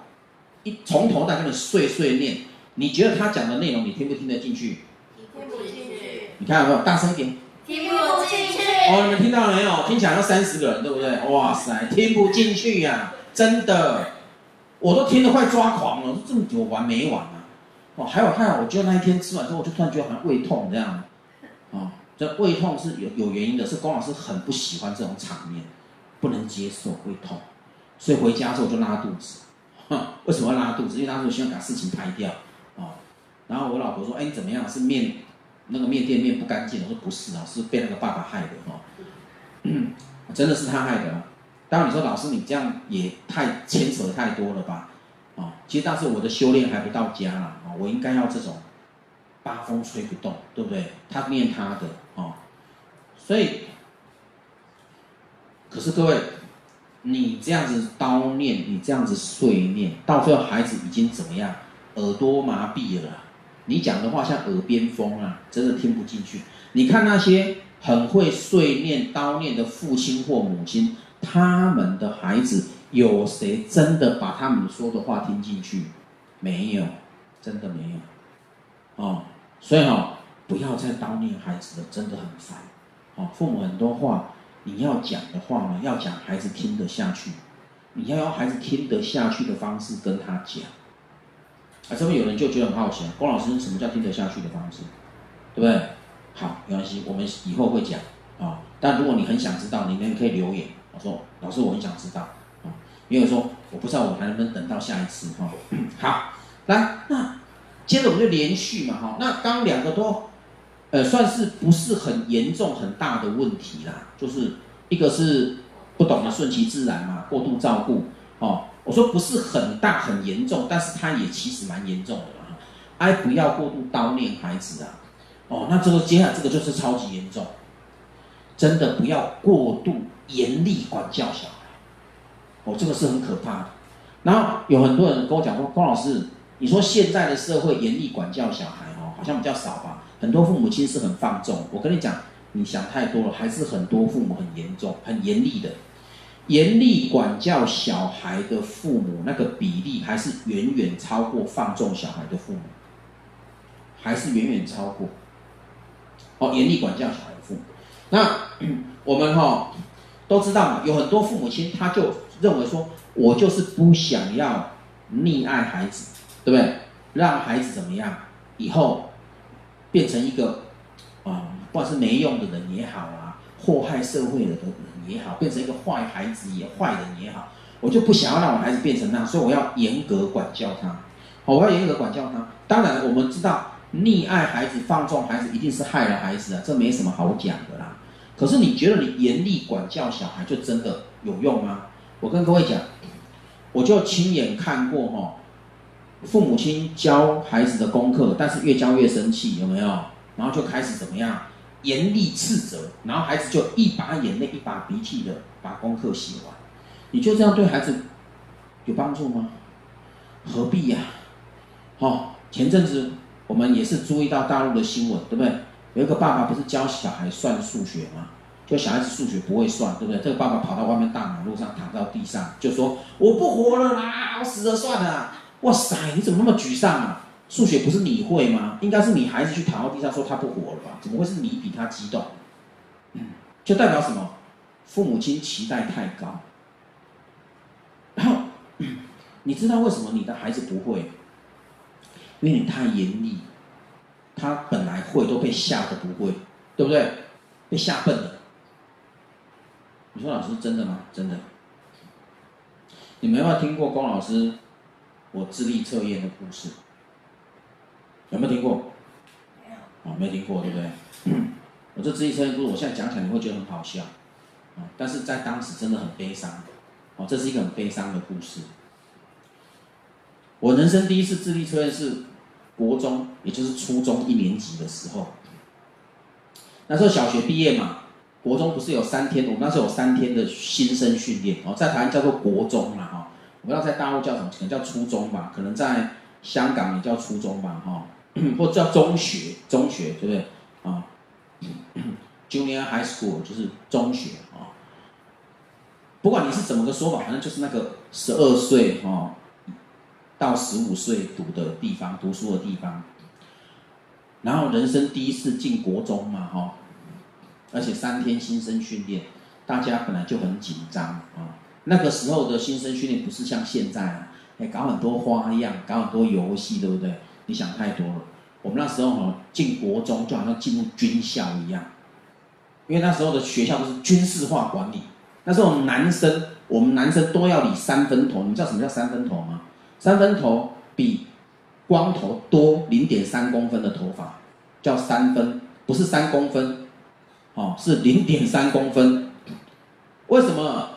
一从头到跟你碎碎念，你觉得他讲的内容你听不听得进去？听不进去。你看有没有？大声一点。听不进去。哦，你们听到了没有？听起来要三十个人，对不对？哇塞，听不进去呀、啊，真的，我都听得快抓狂了，这么久完没完啊？哦，还有还有，我觉得那一天吃完之后，我就突然觉得好像胃痛这样。这胃痛是有有原因的，是龚老师很不喜欢这种场面，不能接受胃痛，所以回家之后就拉肚子。哼，为什么要拉肚子？因为他说希望把事情拍掉。哦，然后我老婆说：“哎，你怎么样？是面那个面店面不干净？”我说：“不是啊，是被那个爸爸害的。”哦，真的是他害的。当然你说老师你这样也太牵扯太多了吧？啊，其实当时我的修炼还不到家啦，啊，我应该要这种八风吹不动，对不对？他念他的，哦，所以，可是各位，你这样子叨念，你这样子碎念，到最后孩子已经怎么样？耳朵麻痹了，你讲的话像耳边风啊，真的听不进去。你看那些很会碎念、叨念的父亲或母亲，他们的孩子。有谁真的把他们说的话听进去？没有，真的没有。哦，所以哈、哦，不要再叨念孩子了，真的很烦。哦，父母很多话，你要讲的话呢，要讲孩子听得下去。你要用孩子听得下去的方式跟他讲。啊，这边有人就觉得很好奇，郭老师，什么叫听得下去的方式？对不对？好，没关系，我们以后会讲啊、但如果你很想知道，你们可以留言。我说，老师，我很想知道啊。因为说，我不知道我还能不能等到下一次哈。好，来，那接着我们就连续嘛哈。那刚两个都，呃，算是不是很严重很大的问题啦。就是一个是不懂得顺其自然嘛，过度照顾哦。我说不是很大很严重，但是它也其实蛮严重的哈。哎，不要过度叨念孩子啊。哦，那这个接下来这个就是超级严重，真的不要过度严厉管教小孩。哦，这个是很可怕的。然后有很多人跟我讲说，龚老师，你说现在的社会严厉管教小孩哦，好像比较少吧？很多父母亲是很放纵。我跟你讲，你想太多了，还是很多父母很严重、很严厉的。严厉管教小孩的父母，那个比例还是远远超过放纵小孩的父母，还是远远超过。哦，严厉管教小孩的父母，那 我们哈、哦、都知道嘛，有很多父母亲他就。认为说，我就是不想要溺爱孩子，对不对？让孩子怎么样？以后变成一个啊，不管是没用的人也好啊，祸害社会的人也好，变成一个坏孩子也坏人也好，我就不想要让我孩子变成那样，所以我要严格管教他。好，我要严格管教他。当然，我们知道溺爱孩子、放纵孩子，一定是害了孩子啊，这没什么好讲的啦。可是你觉得你严厉管教小孩，就真的有用吗？我跟各位讲，我就亲眼看过哈，父母亲教孩子的功课，但是越教越生气，有没有？然后就开始怎么样？严厉斥责，然后孩子就一把眼泪一把鼻涕的把功课写完。你就这样对孩子有帮助吗？何必呀？好，前阵子我们也是注意到大陆的新闻，对不对？有一个爸爸不是教小孩算数学吗？就小孩子数学不会算，对不对？这个爸爸跑到外面大马路上躺到地上，就说：“我不活了啦，我死了算了。”哇塞，你怎么那么沮丧啊？数学不是你会吗？应该是你孩子去躺到地上说他不活了吧？怎么会是你比他激动？就代表什么？父母亲期待太高。然后，你知道为什么你的孩子不会？因为你太严厉，他本来会都被吓得不会，对不对？被吓笨了。你说老师真的吗？真的。你们有没有听过龚老师我智力测验的故事？有没有听过？没有。哦，没有听过，对不对？我这智力测验故事，我现在讲起来你会觉得很好笑，但是在当时真的很悲伤。哦，这是一个很悲伤的故事。我人生第一次智力测验是国中，也就是初中一年级的时候。那时候小学毕业嘛，国中不是有三天，我们那时候有三天的新生训练哦，在台湾叫做国中嘛哈，我不知道在大陆叫什么，可能叫初中吧，可能在香港也叫初中吧哈，或者叫中学，中学对不对啊？Junior High School 就是中学啊。不管你是怎么个说法，反正就是那个十二岁哈到十五岁读的地方，读书的地方。然后人生第一次进国中嘛哈，而且三天新生训练，大家本来就很紧张啊。那个时候的新生训练不是像现在啊，哎搞很多花样，搞很多游戏，对不对？你想太多了。我们那时候哈进国中就好像进入军校一样，因为那时候的学校都是军事化管理。那时候男生，我们男生都要理三分头，你知道什么叫三分头吗？三分头比光头多零点三公分的头发，叫三分，不是三公分，哦，是零点三公分。为什么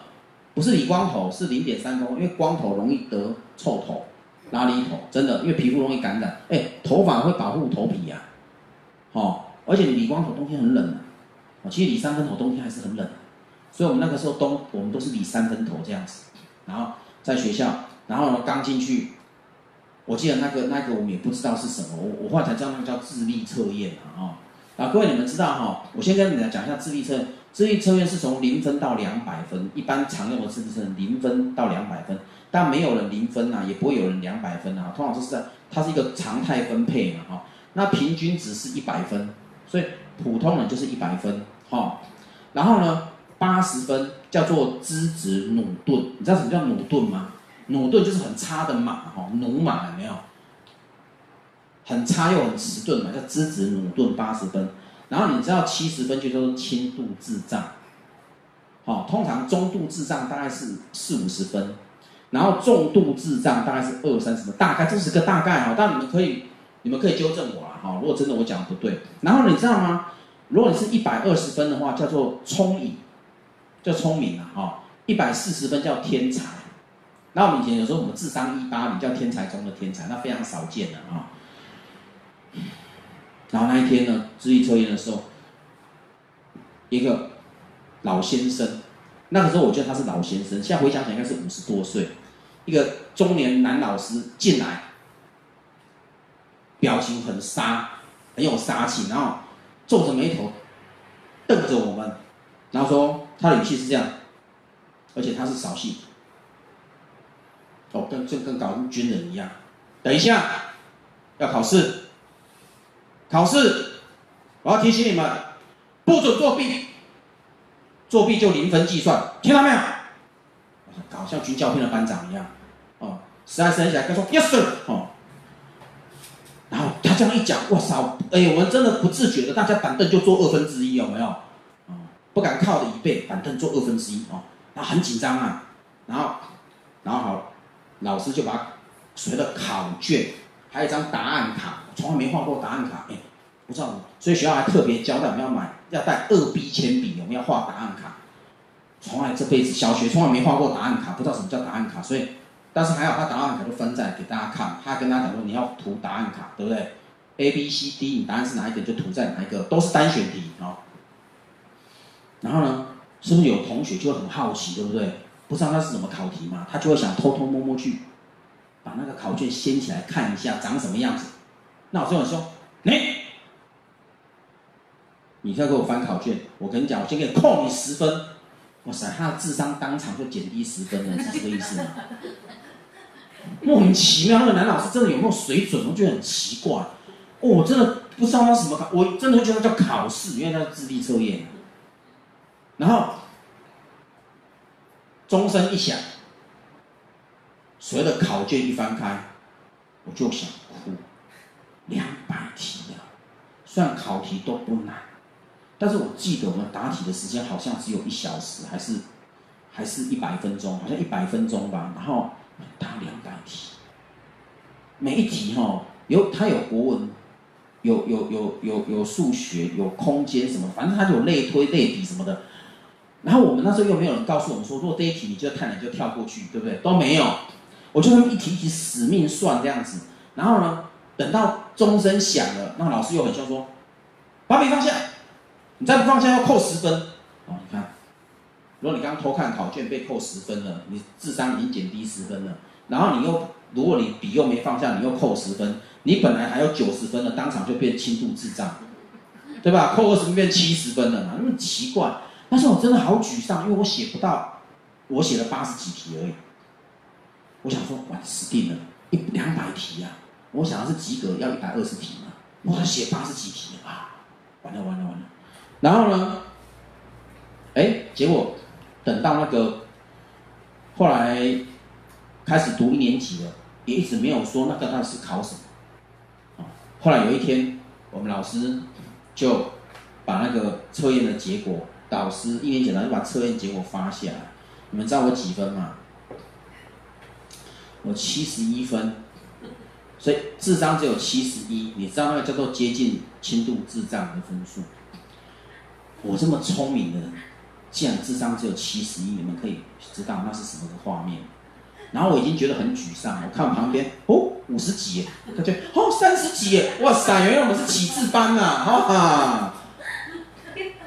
不是理光头？是零点三公分，因为光头容易得臭头、拉力头，真的，因为皮肤容易感染。哎，头发会保护头皮呀，哦，而且你理光头冬天很冷，哦，其实理三分头冬天还是很冷。所以我们那个时候冬，我们都是理三分头这样子，然后在学校，然后呢刚进去，我记得那个那个我们也不知道是什么，我我后来才知道那个叫智力测验啊，啊各位你们知道哈，我先跟你们讲一下智力测验，智力测验是从零分到两百分，一般常用的智力测验零分到两百分，但没有人零分呐，也不会有人两百分啊，通常是在它是一个常态分配嘛哈，那平均值是一百分，所以普通人就是一百分哈，然后呢。八十分叫做资质駑钝，你知道什么叫駑钝吗？駑钝就是很差的马，哈，努马有没有？很差又很迟钝嘛，叫资质駑钝八十分。然后你知道七十分就叫做轻度智障，好，通常中度智障大概是四五十分，然后重度智障大概是二三十分，大概这是个大概哈，但你们可以你们可以纠正我啊，哈，如果真的我讲的不对。然后你知道吗？如果你是一百二十分的话，叫做聪颖。叫聪明啊，哈，一百四十分叫天才。那我们以前有时候我们智商一八零叫天才中的天才，那非常少见的啊。然后那一天呢，智力测验的时候，一个老先生，那个时候我觉得他是老先生，现在回想起来应该是五十多岁，一个中年男老师进来，表情很杀，很有杀气，然后皱着眉头瞪着我们，然后说。他的语气是这样，而且他是扫兴，哦，跟就跟搞军人一样。等一下，要考试，考试，我要提醒你们，不准作弊，作弊就零分计算，听到没有？搞像军教片的班长一样，哦，实在是起来，他说 yes sir，哦，然后他这样一讲，哇操，哎，我们真的不自觉的，大家板凳就坐二分之一，有没有？不敢靠的椅背，板凳坐二分之一哦，然后很紧张啊，然后，然后好，老师就把所谓的考卷，还有一张答案卡，从来没画过答案卡，哎，不知道，所以学校还特别交代我们要买，要带二 B 铅笔，我们要画答案卡，从来这辈子小学从来没画过答案卡，不知道什么叫答案卡，所以，但是还好，他答案卡都分在给大家看，他跟大家讲说你要涂答案卡，对不对？A B C D，你答案是哪一个就涂在哪一个，都是单选题啊。然后呢，是不是有同学就会很好奇，对不对？不知道那是什么考题嘛，他就会想偷偷摸摸去把那个考卷掀起来看一下，长什么样子。那我就很说，你，你再给我翻考卷，我跟你讲，我先给你扣你十分。哇塞，他的智商当场就减低十分了，是这个意思吗？莫名其妙，那个男老师真的有没有水准？我觉得很奇怪。哦，我真的不知道他什么考，我真的会觉得他叫考试，因为他是智力测验。然后，钟声一响，所有的考卷一翻开，我就想。两百题啊，虽然考题都不难，但是我记得我们答题的时间好像只有一小时，还是还是一百分钟，好像一百分钟吧。然后答两百题，每一题哈、哦，有它有国文，有有有有有数学，有空间什么，反正它有类推、类比什么的。然后我们那时候又没有人告诉我们说，如果这一题你觉得太难就跳过去，对不对？都没有，我就那么一题一题死命算这样子。然后呢，等到钟声响了，那老师又很凶说：“把笔放下。”你再不放下要扣十分。哦，你看，如果你刚刚偷看考卷被扣十分了，你智商已经减低十分了。然后你又，如果你笔又没放下，你又扣十分，你本来还有九十分的，当场就变轻度智障，对吧？扣二十分变七十分了嘛，那么奇怪。但是我真的好沮丧，因为我写不到，我写了八十几题而已。我想说，哇，死定了，一两百题啊！我想的是及格要一百二十题嘛，我还写八十几题了啊，完了完了完了。然后呢，哎，结果等到那个后来开始读一年级了，也一直没有说那个到底是考什么。后来有一天，我们老师就把那个测验的结果，导师一年级老师把测验结果发下来。你们知道我几分吗？我七十一分。所以智商只有七十一，你知道那个叫做接近轻度智障的分数。我这么聪明的人，既然智商只有七十一，你们可以知道那是什么个画面。然后我已经觉得很沮丧，我看旁边哦五十几，感觉哦三十几，哇塞，原来我们是启智班呐，哈哈，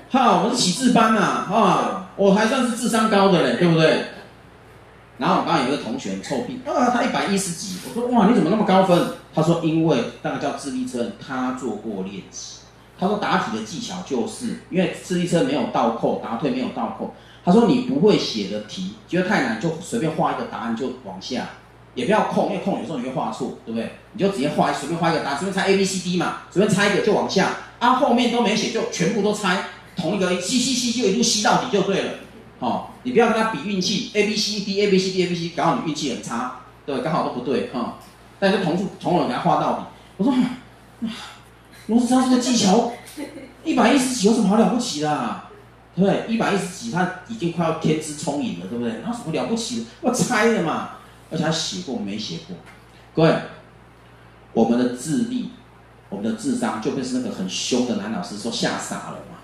哈我们是启智班呐，哈，我还算是智商高的嘞，对不对？然后我刚刚有一个同学很臭屁，啊，他一百一十几，我说哇，你怎么那么高分？他说因为那个叫智力测验，他做过练习。他说答题的技巧就是，因为智力测没有倒扣，答对没有倒扣。他说你不会写的题，觉得太难就随便画一个答案就往下，也不要空，因为空有时候你会画错，对不对？你就直接画，随便画一个答案，随便猜 A B C D 嘛，随便猜一个就往下，啊后面都没写就全部都猜同一个，吸吸吸就一路吸到底就对了。哦，你不要跟他比运气，A B C D A B C D A B C，刚好你运气很差，对，刚好都不对，哈、但是同处同样给他画到底。我说，罗志昌这个技巧，一百一十几有什么好了不起的、啊？对？一百一十几他已经快要天资聪颖了，对不对？那什么了不起的？我猜的嘛。而且他写过没写过？各位，我们的智力，我们的智商就会是那个很凶的男老师说吓傻了嘛。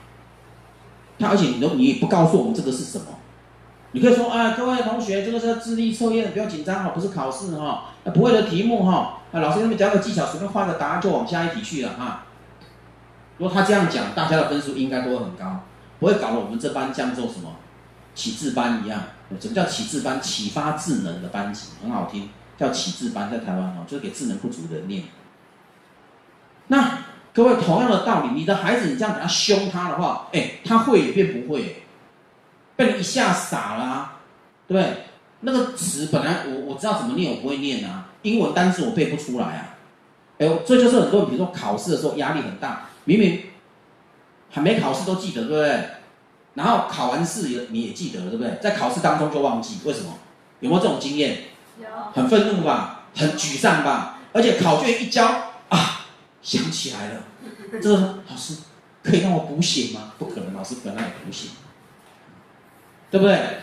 他而且你都你也不告诉我们这个是什么，你可以说啊，各位同学，这个是智力测验，不要紧张哈，不是考试哈，不会的题目哈，啊老师给你们讲个技巧，随便画个答案就往下一题去了哈。如果他这样讲，大家的分数应该都会很高，不会搞得我们这班像做什么启智班一样。什么叫启智班？启发智能的班级，很好听，叫启智班，在台湾哦，就是给智能不足的人念。那。各位，同样的道理，你的孩子你这样给他凶他的话，哎，他会也变不会，被你一下傻了，啊，对不对？那个词本来我我知道怎么念，我不会念啊，英文单词我背不出来啊，哎呦，这就是很多人，比如说考试的时候压力很大，明明还没考试都记得，对不对？然后考完试也你也记得了，对不对？在考试当中就忘记，为什么？有没有这种经验？有。很愤怒吧？很沮丧吧？而且考卷一交啊。想起来了，这个老师可以让我补写吗？不可能，老师不能让你补写，对不对？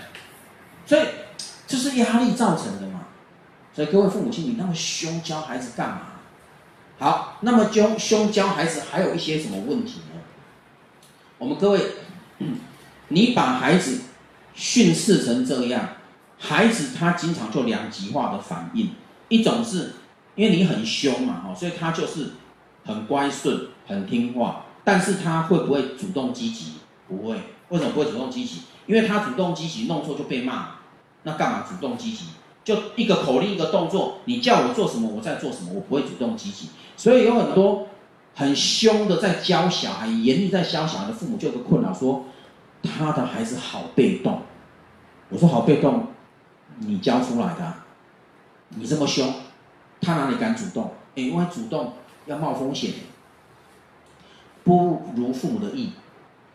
所以这是压力造成的嘛。所以各位父母亲，你那么凶教孩子干嘛？好，那么凶凶教孩子还有一些什么问题呢？我们各位，你把孩子训斥成这样，孩子他经常就两极化的反应，一种是因为你很凶嘛，哈，所以他就是。很乖顺，很听话，但是他会不会主动积极？不会。为什么不会主动积极？因为他主动积极，弄错就被骂。那干嘛主动积极？就一个口令，一个动作，你叫我做什么，我在做什么，我不会主动积极。所以有很多很凶的在教小孩，严厉在教小孩的父母就有个困扰，说他的孩子好被动。我说好被动，你教出来的，你这么凶，他哪里敢主动？哎，因为主动。要冒风险，不如父母的意，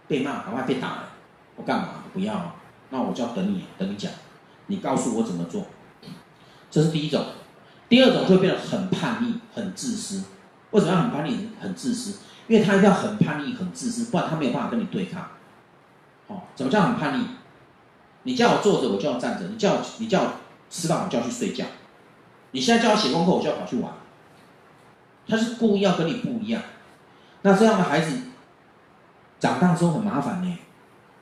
被骂，赶快被打了，我干嘛？不要，那我就要等你，等你讲，你告诉我怎么做，这是第一种。第二种就会变得很叛逆、很自私。为什么要很叛逆、很自私？因为他一定要很叛逆、很自私，不然他没有办法跟你对抗。哦，怎么叫很叛逆？你叫我坐着，我就要站着；你叫我你叫我吃饭，我就要去睡觉；你现在叫我写功课，我就要跑去玩。他是故意要跟你不一样，那这样的孩子长大之后很麻烦呢，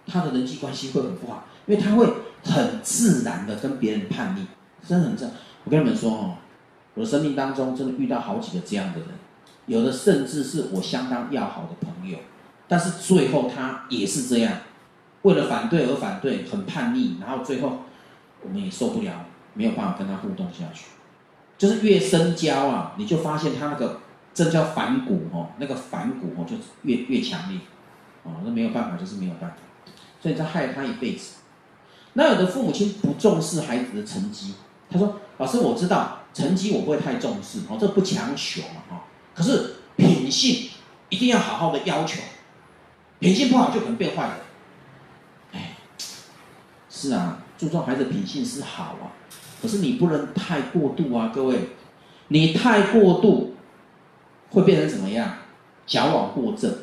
他的人际关系会很不好，因为他会很自然的跟别人叛逆，真的很正。我跟你们说哦，我的生命当中真的遇到好几个这样的人，有的甚至是我相当要好的朋友，但是最后他也是这样，为了反对而反对，很叛逆，然后最后我们也受不了，没有办法跟他互动下去。就是越深交啊，你就发现他那个这叫反骨哦，那个反骨哦就越越强烈，哦，那没有办法，就是没有办法，所以在害他一辈子。那有的父母亲不重视孩子的成绩，他说：“老师，我知道成绩我不会太重视，哦，这不强求嘛，哈。可是品性一定要好好的要求，品性不好就可能变坏了。哎，是啊，注重孩子品性是好啊，可是你不能太过度啊，各位，你太过度会变成怎么样？矫枉过正。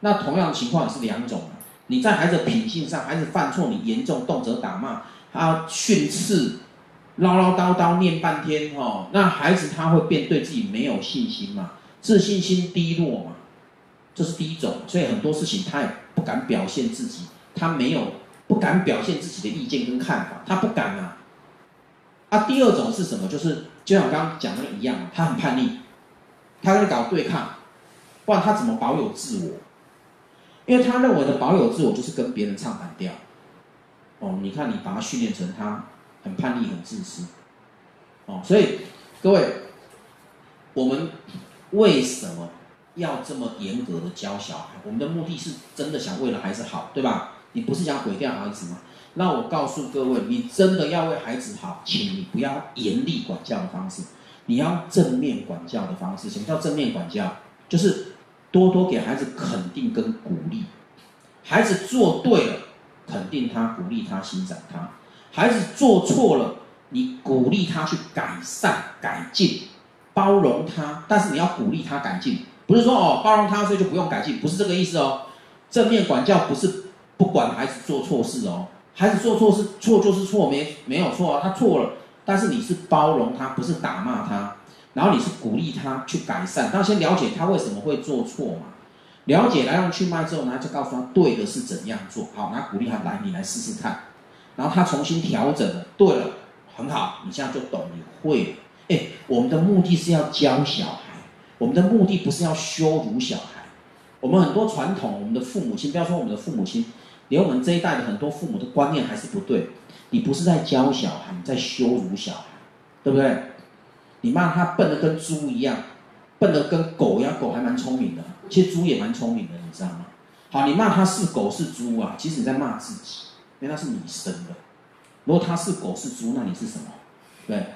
那同样的情况也是两种。”你在孩子品性上，孩子犯错，你严重动辄打骂，他训斥，唠唠叨叨念半天，哦，那孩子他会变对自己没有信心嘛，自信心低落嘛，这是第一种，所以很多事情他也不敢表现自己，他没有不敢表现自己的意见跟看法，他不敢啊。啊，第二种是什么？就是就像我刚刚讲的一样，他很叛逆，他跟你搞对抗，不然他怎么保有自我？因为他认为的保有自我就是跟别人唱反调，哦，你看你把他训练成他很叛逆、很自私，哦，所以各位，我们为什么要这么严格的教小孩？我们的目的是真的想为了孩子好，对吧？你不是想毁掉孩子吗？那我告诉各位，你真的要为孩子好，请你不要严厉管教的方式，你要正面管教的方式。什么叫正面管教？就是。多多给孩子肯定跟鼓励，孩子做对了，肯定他、鼓励他、欣赏他；孩子做错了，你鼓励他去改善、改进，包容他。但是你要鼓励他改进，不是说哦包容他所以就不用改进，不是这个意思哦。正面管教不是不管孩子做错事哦，孩子做错事错就是错，没没有错啊，他错了，但是你是包容他，不是打骂他。然后你是鼓励他去改善，但先了解他为什么会做错嘛？了解来龙去脉之后呢，就告诉他对的是怎样做。好，然后鼓励他来，你来试试看。然后他重新调整了，对了，很好，你现在就懂，你会了。哎，我们的目的是要教小孩，我们的目的不是要羞辱小孩。我们很多传统，我们的父母亲，不要说我们的父母亲，连我们这一代的很多父母的观念还是不对。你不是在教小孩，你在羞辱小孩，对不对？你骂他笨得跟猪一样，笨得跟狗一样，狗还蛮聪明的，其实猪也蛮聪明的，你知道吗？好，你骂他是狗是猪啊，其实你在骂自己，因为那是你生的。如果他是狗是猪，那你是什么？对，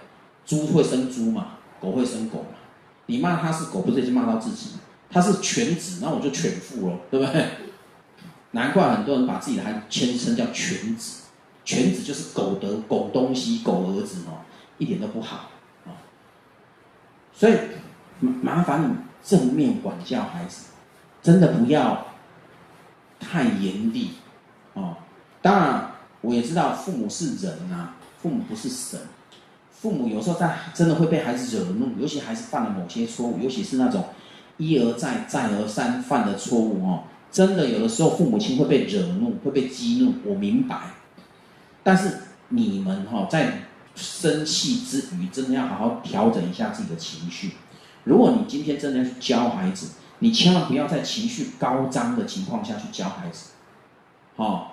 猪会生猪嘛，狗会生狗嘛。你骂他是狗，不是已经骂到自己？他是犬子，那我就犬父咯，对不对？难怪很多人把自己的孩子谦称叫犬子，犬子就是狗的狗东西，狗儿子哦，一点都不好。所以，麻烦你正面管教孩子，真的不要太严厉哦。当然，我也知道父母是人啊，父母不是神。父母有时候在真的会被孩子惹怒，尤其孩子犯了某些错误，尤其是那种一而再、再而三犯的错误哦。真的有的时候父母亲会被惹怒，会被激怒，我明白。但是你们哈在。生气之余，真的要好好调整一下自己的情绪。如果你今天真的要去教孩子，你千万不要在情绪高涨的情况下去教孩子。哦，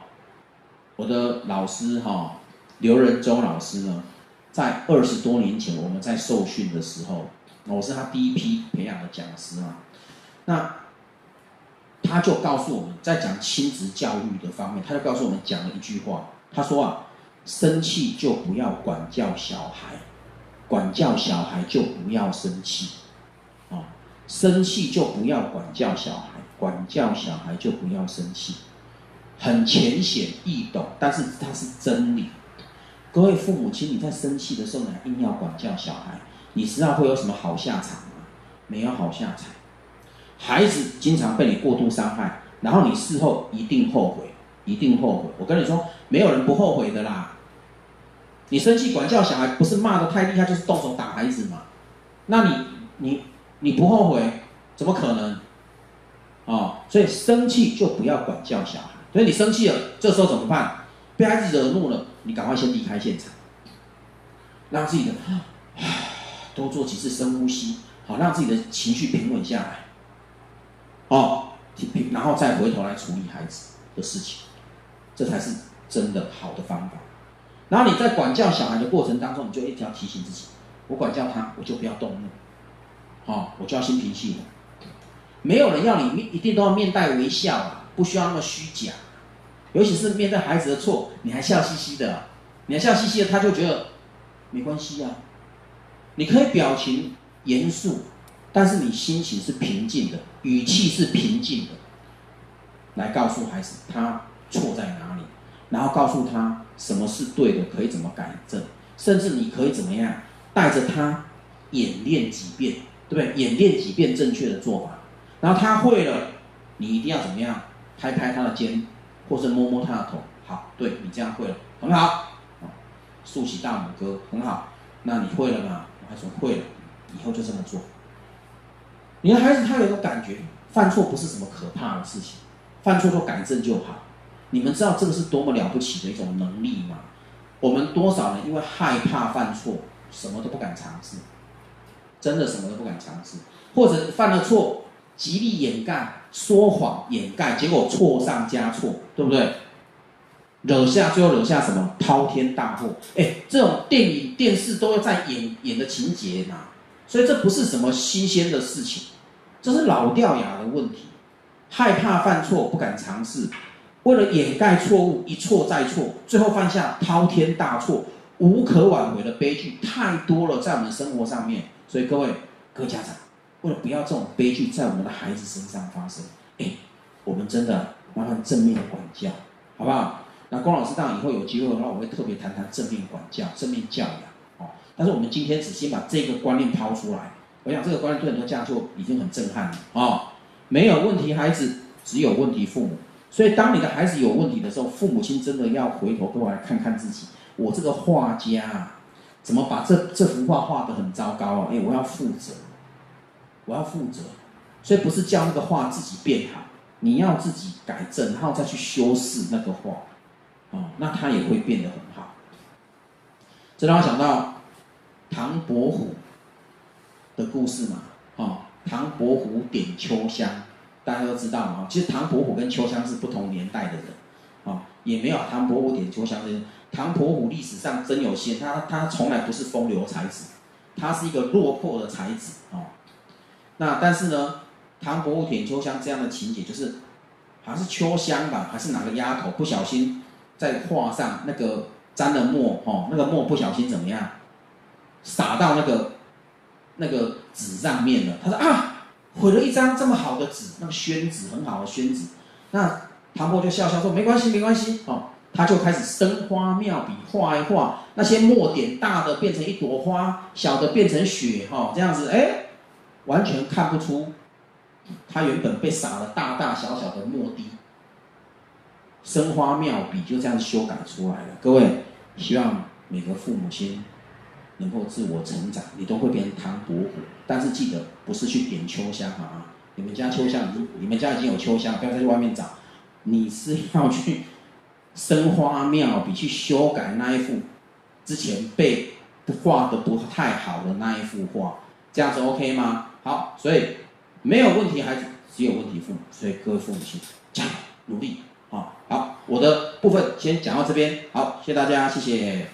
我的老师哈，刘仁洲老师呢，在二十多年前我们在受训的时候，我是他第一批培养的讲师嘛。那他就告诉我们在讲亲子教育的方面，他就告诉我们讲了一句话，他说啊。生气就不要管教小孩，管教小孩就不要生气，啊，生气就不要管教小孩，管教小孩就不要生气，很浅显易懂，但是它是真理。各位父母亲，你在生气的时候呢，硬要管教小孩，你知道会有什么好下场吗？没有好下场。孩子经常被你过度伤害，然后你事后一定后悔，一定后悔。我跟你说，没有人不后悔的啦。你生气管教小孩，不是骂的太厉害，就是动手打孩子嘛？那你你你不后悔，怎么可能？哦，所以生气就不要管教小孩。所以你生气了，这时候怎么办？被孩子惹怒了，你赶快先离开现场，让自己的 多做几次深呼吸，好让自己的情绪平稳下来。哦，然后再回头来处理孩子的事情，这才是真的好的方法。然后你在管教小孩的过程当中，你就一直要提醒自己：我管教他，我就不要动怒，哦，我就要心平气和。没有人要你一定都要面带微笑，不需要那么虚假。尤其是面对孩子的错，你还笑嘻嘻的，你还笑嘻嘻的，他就觉得没关系啊。你可以表情严肃，但是你心情是平静的，语气是平静的，来告诉孩子他错在哪里，然后告诉他什么是对的，可以怎么改正，甚至你可以怎么样带着他演练几遍，对不对？演练几遍正确的做法，然后他会了，你一定要怎么样？拍拍他的肩，或是摸摸他的头。好，对，你这样会了，很好，竖起大拇哥，很好。那你会了吗？他说会了，以后就这么做。你的孩子他有一个感觉，犯错不是什么可怕的事情，犯错就改正就好。你们知道这个是多么了不起的一种能力吗？我们多少人因为害怕犯错，什么都不敢尝试，真的什么都不敢尝试，或者犯了错，极力掩盖、说谎掩盖，结果错上加错，对不对？惹下最后惹下什么滔天大祸？哎，这种电影、电视都要在演演的情节嘛，所以这不是什么新鲜的事情，这是老掉牙的问题。害怕犯错，不敢尝试，为了掩盖错误，一错再错，最后犯下滔天大错，无可挽回的悲剧太多了，在我们生活上面。所以各位各位家长，为了不要这种悲剧在我们的孩子身上发生，哎，我们真的麻烦正面的管教，好不好？那龚老师当然以后有机会的话，我会特别谈谈正面管教、正面教养哦。但是我们今天只先把这个观念抛出来，我想这个观念对很多家长已经很震撼了哦。没有问题孩子，只有问题父母。所以当你的孩子有问题的时候，父母亲真的要回头过来看看自己。我这个画家怎么把这这幅画画得很糟糕啊？哎，我要负责，我要负责。所以不是叫那个画自己变好，你要自己改正，然后再去修饰那个画。哦，那他也会变得很好。这让我想到唐伯虎的故事嘛，哦，唐伯虎点秋香，大家都知道嘛。其实唐伯虎跟秋香是不同年代的人，啊，也没有唐伯虎点秋香的。唐伯虎历史上真有仙，他他从来不是风流才子，他是一个落魄的才子哦。那但是呢，唐伯虎点秋香这样的情节，就是好像是秋香吧，还是哪个丫头不小心。在画上那个沾了墨，哦，那个墨不小心怎么样，洒到那个那个纸上面了。他说啊，毁了一张这么好的纸，那个宣纸很好的宣纸。那唐伯就笑笑说没关系没关系，哦，他就开始生花妙笔画一画，那些墨点大的变成一朵花，小的变成雪，哈，这样子，哎，完全看不出他原本被洒了大大小小的墨滴。生花妙笔就这样修改出来了。各位，希望每个父母亲能够自我成长，你都会变成唐伯虎。但是记得不是去点秋香啊！你们家秋香已经，你们家已经有秋香，不要再去外面找。你是要去生花妙笔去修改那一幅之前被画的不太好的那一幅画，这样子 OK 吗？好，所以没有问题孩子，只有问题父母。所以各位父母亲，加油努力。好，我的部分先讲到这边。好，谢谢大家，谢谢。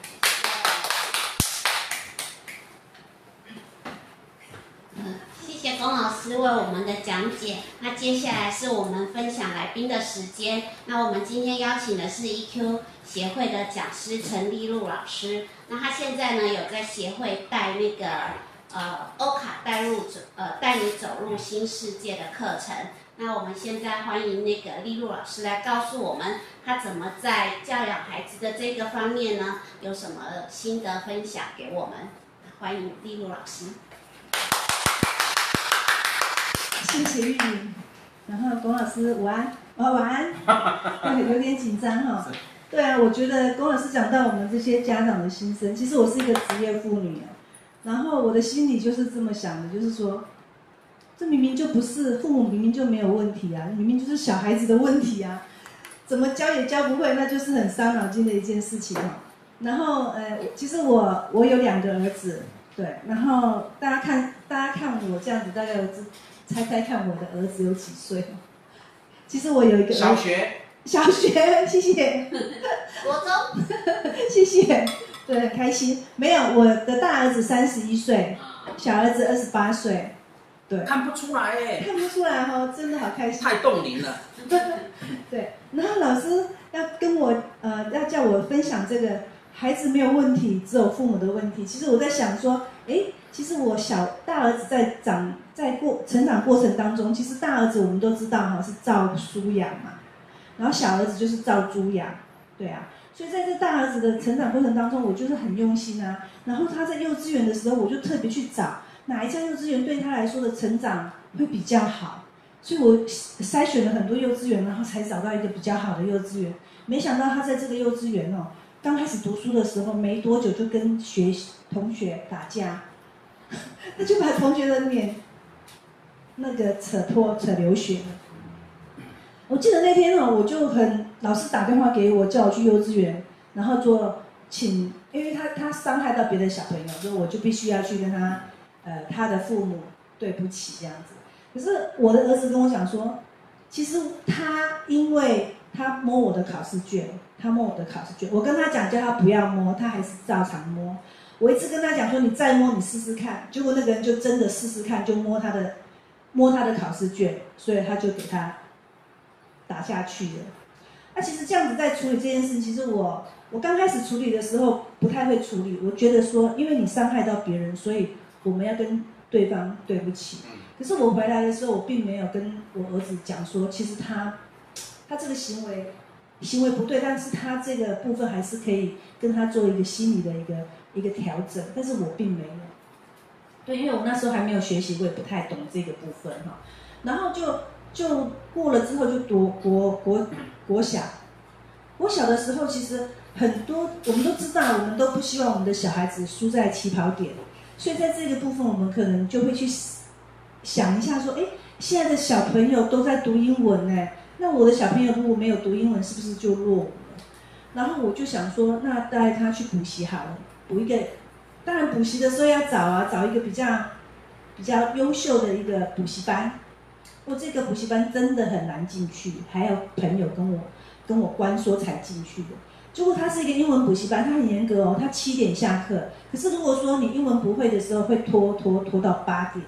嗯，龚老师为我们的讲解。那接下来是我们分享来宾的时间。那我们今天邀请的是 EQ 协会的讲师陈丽露老师。那他现在呢有在协会带那个呃欧卡带入走呃带你走入新世界的课程。那我们现在欢迎那个丽露老师来告诉我们，他怎么在教养孩子的这个方面呢，有什么心得分享给我们？欢迎丽露老师。谢谢玉玲，然后龚老师午安，哦晚安，有点紧张哈。对啊，我觉得龚老师讲到我们这些家长的心声，其实我是一个职业妇女，然后我的心里就是这么想的，就是说。这明明就不是父母，明明就没有问题啊，明明就是小孩子的问题啊，怎么教也教不会，那就是很伤脑筋的一件事情哈。然后呃，其实我我有两个儿子，对，然后大家看大家看我这样子，大概有猜猜看我的儿子有几岁？其实我有一个小学，小学，谢谢。国中，谢谢，对，很开心。没有，我的大儿子三十一岁，小儿子二十八岁，对。看不出来哎，看不出来哈、哦，真的好开心。太冻龄了。对，然后老师要跟我呃，要叫我分享这个孩子没有问题，只有父母的问题。其实我在想说，哎，其实我小大儿子在长在过成长过程当中，其实大儿子我们都知道哈是赵书雅嘛，然后小儿子就是赵朱雅。对啊，所以在这大儿子的成长过程当中，我就是很用心啊。然后他在幼稚园的时候，我就特别去找哪一家幼稚园对他来说的成长会比较好。所以我筛选了很多幼稚园，然后才找到一个比较好的幼稚园。没想到他在这个幼稚园哦，刚开始读书的时候没多久就跟学同学打架，他就把同学的脸那个扯破、扯流血。我记得那天哦，我就很老师打电话给我，叫我去幼稚园，然后做请，因为他他伤害到别的小朋友，所以我就必须要去跟他，呃，他的父母对不起这样子。可是我的儿子跟我讲说，其实他因为他摸我的考试卷，他摸我的考试卷，我跟他讲叫他不要摸，他还是照常摸。我一直跟他讲说，你再摸，你试试看。结果那个人就真的试试看，就摸他的摸他的考试卷，所以他就给他。打下去了，那、其实这样子在处理这件事，其实我我刚开始处理的时候不太会处理，我觉得说，因为你伤害到别人，所以我们要跟对方对不起。可是我回来的时候，我并没有跟我儿子讲说，其实他他这个行为行为不对，但是他这个部分还是可以跟他做一个心理的一个一个调整，但是我并没有。对，因为我那时候还没有学习，我也不太懂这个部分哈，然后就。就过了之后就读国国国小，国小的时候其实很多我们都知道，我们都不希望我们的小孩子输在起跑点，所以在这个部分我们可能就会去想一下说，哎，现在的小朋友都在读英文呢，那我的小朋友如果没有读英文，是不是就落伍了？然后我就想说，那带他去补习好了，补一个，当然补习的时候要找啊，找一个比较比较优秀的一个补习班。我这个补习班真的很难进去，还有朋友跟我跟我关说才进去的。结果他是一个英文补习班，他很严格哦，他七点下课。可是如果说你英文不会的时候，会拖拖拖到八点。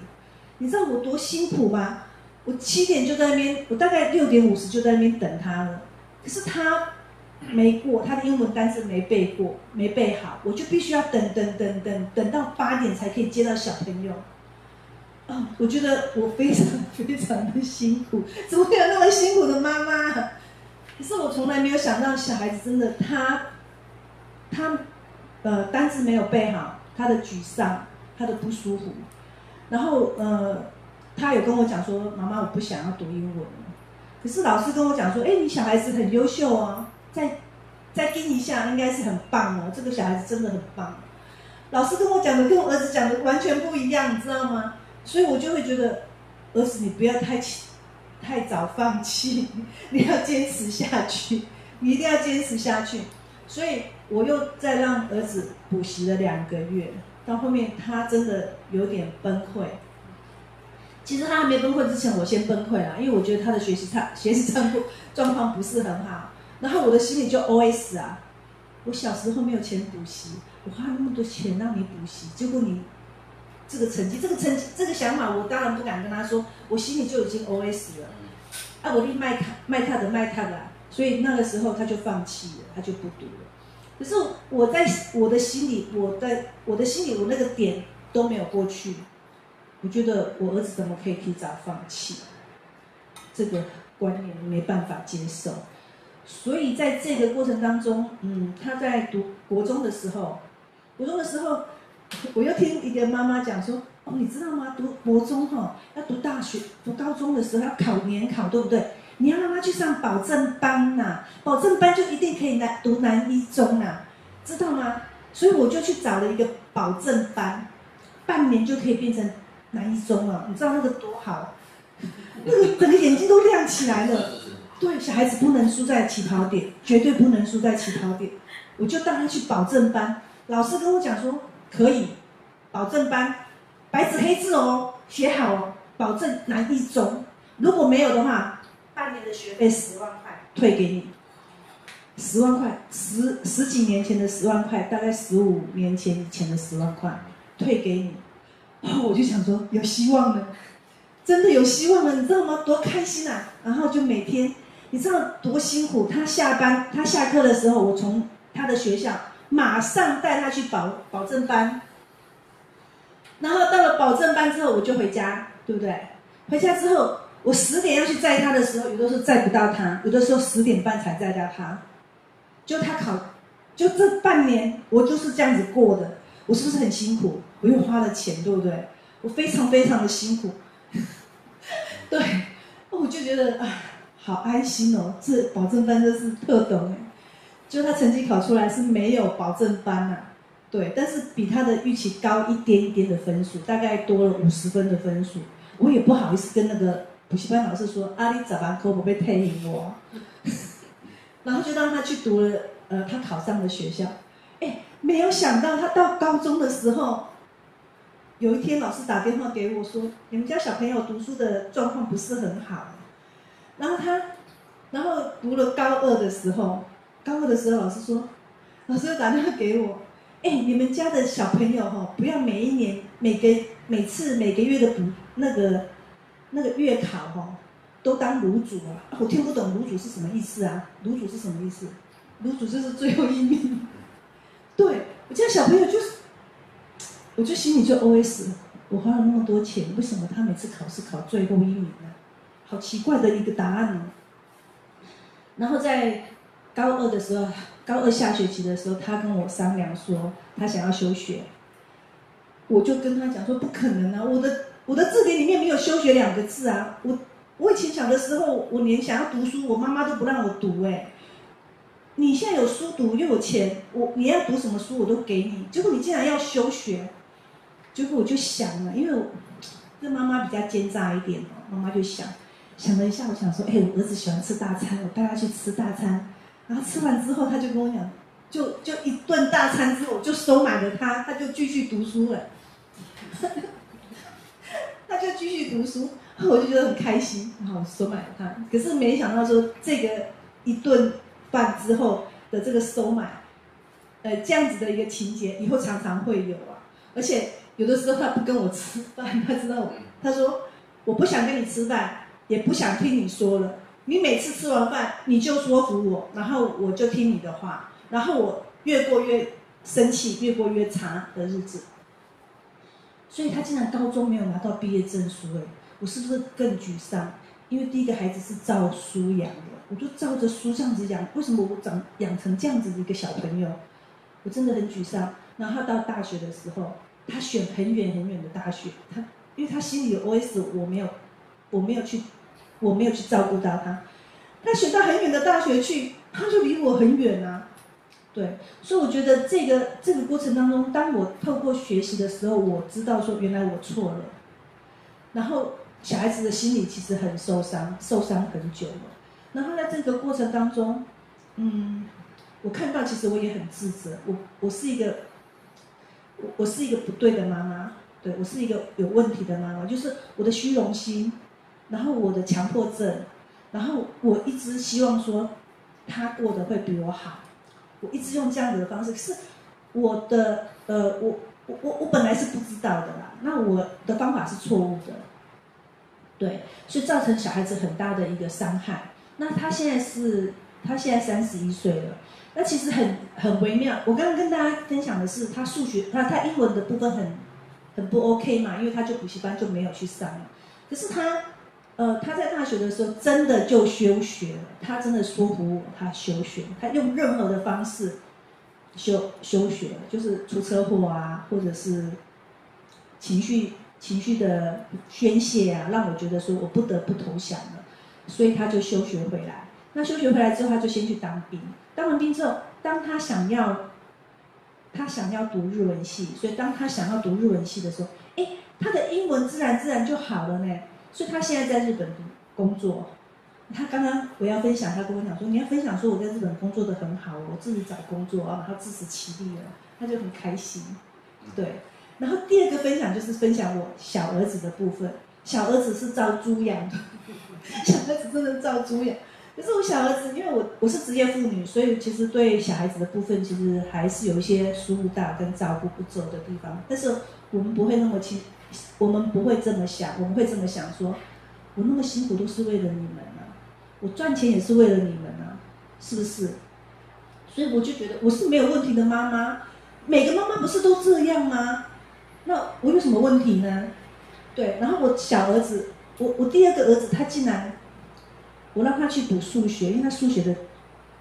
你知道我多辛苦吗？我七点就在那边，我大概六点五十就在那边等他了。可是他没过，他的英文单词没背过，没背好，我就必须要等等等等等到八点才可以接到小朋友。我觉得我非常 非常的辛苦，怎么会有那么辛苦的妈妈？可是我从来没有想到，小孩子真的他，他，呃，单词没有背好，他的沮丧，他的不舒服，然后呃，他有跟我讲说，妈妈，我不想要读英文。可是老师跟我讲说，哎，你小孩子很优秀啊，再再跟一下，应该是很棒哦，这个小孩子真的很棒。老师跟我讲的跟我儿子讲的完全不一样，你知道吗？所以我就会觉得，儿子，你不要太太早放弃，你要坚持下去，你一定要坚持下去。所以我又再让儿子补习了两个月，到后面他真的有点崩溃。其实他还没崩溃之前，我先崩溃了，因为我觉得他的学习他学习状况状况不是很好。然后我的心里就 OS 啊，我小时候没有钱补习，我花那么多钱让你补习，结果你。这个成绩，这个成绩，这个想法，我当然不敢跟他说，我心里就已经 OS 了。啊，我立卖他卖他的卖他的，所以那个时候他就放弃了，他就不读了。可是我在我的心里，我在我的心里，我那个点都没有过去。我觉得我儿子怎么可以提早放弃？这个观念没办法接受。所以在这个过程当中，嗯，他在读国中的时候，国中的时候。我又听一个妈妈讲说，哦，你知道吗？读国中哈、哦，要读大学、读高中的时候要考联考，对不对？你要让他去上保证班呐、保证班就一定可以来读南一中啊，知道吗？所以我就去找了一个保证班，半年就可以变成南一中了。你知道那个多好？那个整个眼睛都亮起来了。对，小孩子不能输在起跑点，绝对不能输在起跑点。我就带他去保证班，老师跟我讲说。可以，保证班，白纸黑字哦，写好哦，保证拿一中。如果没有的话，半年的学费十万块退给你，十万块，十十几年前的十万块，大概十五年前以前的十万块退给你，然后我就想说有希望了，真的有希望了，你知道吗？多开心啊！然后就每天，你知道多辛苦？他下班，他下课的时候，我从他的学校马上带他去保保证班，然后到了保证班之后，我就回家，对不对？回家之后。我十点要去载他的时候，有的时候载不到他，有的时候十点半才载到他。就他考，就这半年我就是这样子过的。我是不是很辛苦？我又花了钱，对不对？我非常非常的辛苦。对，我就觉得啊，好安心哦。这保证班真是特懂哎。就他成绩考出来是没有保证班呐，对，但是比他的预期高一点一点的分数，大概多了五十分的分数。我也不好意思跟那个。补习班老师说：“阿里早班可不被退赢我。” 然后就让他去读了，呃，他考上的学校。没有想到他到高中的时候，有一天老师打电话给我说：“你们家小朋友读书的状况不是很好。”然后他，然后读了高二的时候，高二的时候老师说：“老师又打电话给我，哎，你们家的小朋友哈，不要每一年、每个、每次、每个月的补那个。”那个月考哈，都当卤煮啊！我听不懂卤煮是什么意思啊？卤煮是什么意思？卤煮就是最后一名。对，我家小朋友就是，我就心里就 OS：我花了那么多钱，为什么他每次考试考最后一名呢？好奇怪的一个答案呢。然后在高二的时候，高二下学期的时候，他跟我商量说他想要休学，我就跟他讲说不可能啊，我的。我的字典里面没有休学两个字啊！我我以前小的时候，我连想要读书，我妈妈都不让我读哎。你现在有书读又有钱，我你要读什么书我都给你。结果你竟然要休学，结果我就想了，因为我这妈妈比较奸诈一点哦，妈妈就想想了一下，我想说，哎，我儿子喜欢吃大餐，我带他去吃大餐。然后吃完之后，他就跟我讲，就就一顿大餐之后，我就收买了他，他就继续读书了。他就继续读书，我就觉得很开心，然后收买了他。可是没想到说这个一顿饭之后的这个收买，呃，这样子的一个情节以后常常会有啊。而且有的时候他不跟我吃饭，他知道我，他说我不想跟你吃饭，也不想听你说了。你每次吃完饭你就说服我，然后我就听你的话，然后我越过越生气，越过越差的日子。所以他竟然高中没有拿到毕业证书，哎，我是不是更沮丧？因为第一个孩子是赵书养的，我就照着书这样子养，为什么我长养成这样子的一个小朋友？我真的很沮丧。然后到大学的时候，他选很远很远的大学，他因为他心里有 OS，我没有，我没有去，我没有去照顾到他，他选到很远的大学去，他就离我很远啊。对，所以我觉得这个这个过程当中，当我透过学习的时候，我知道说原来我错了。然后小孩子的心里其实很受伤，受伤很久了。然后在这个过程当中，嗯，我看到其实我也很自责，我我是一个，我我是一个不对的妈妈，对，我是一个有问题的妈妈，就是我的虚荣心，然后我的强迫症，然后我一直希望说他过得会比我好。我一直用这样子的方式，是我的呃，我我我我本来是不知道的啦。那我的方法是错误的，对，所以造成小孩子很大的一个伤害。那他现在是，他现在三十一岁了。那其实很很微妙。我刚刚跟大家分享的是，他数学，他他英文的部分很很不 OK 嘛，因为他就补习班就没有去上。可是他。呃，他在大学的时候真的就休学了，他真的说服我，他休学，他用任何的方式休休学，就是出车祸啊，或者是情绪情绪的宣泄啊，让我觉得说我不得不投降了，所以他就休学回来。那休学回来之后，他就先去当兵，当完兵之后，当他想要他想要读日文系，所以当他想要读日文系的时候，哎，他的英文自然自然就好了呢。所以他现在在日本工作，他刚刚我要分享，他跟我讲说，你要分享说我在日本工作的很好，我自己找工作啊，他自食其力了，他就很开心，对。然后第二个分享就是分享我小儿子的部分，小儿子是照猪养的，小儿子真的照猪养。可是我小儿子，因为我我是职业妇女，所以其实对小孩子的部分，其实还是有一些疏忽大跟照顾不周的地方。但是我们不会那么轻，我们不会这么想，我们会这么想说，我那么辛苦都是为了你们啊，我赚钱也是为了你们啊，是不是？所以我就觉得我是没有问题的妈妈，每个妈妈不是都这样吗？那我有什么问题呢？对，然后我小儿子，我我第二个儿子，他竟然。我让他去补数学，因为他数学的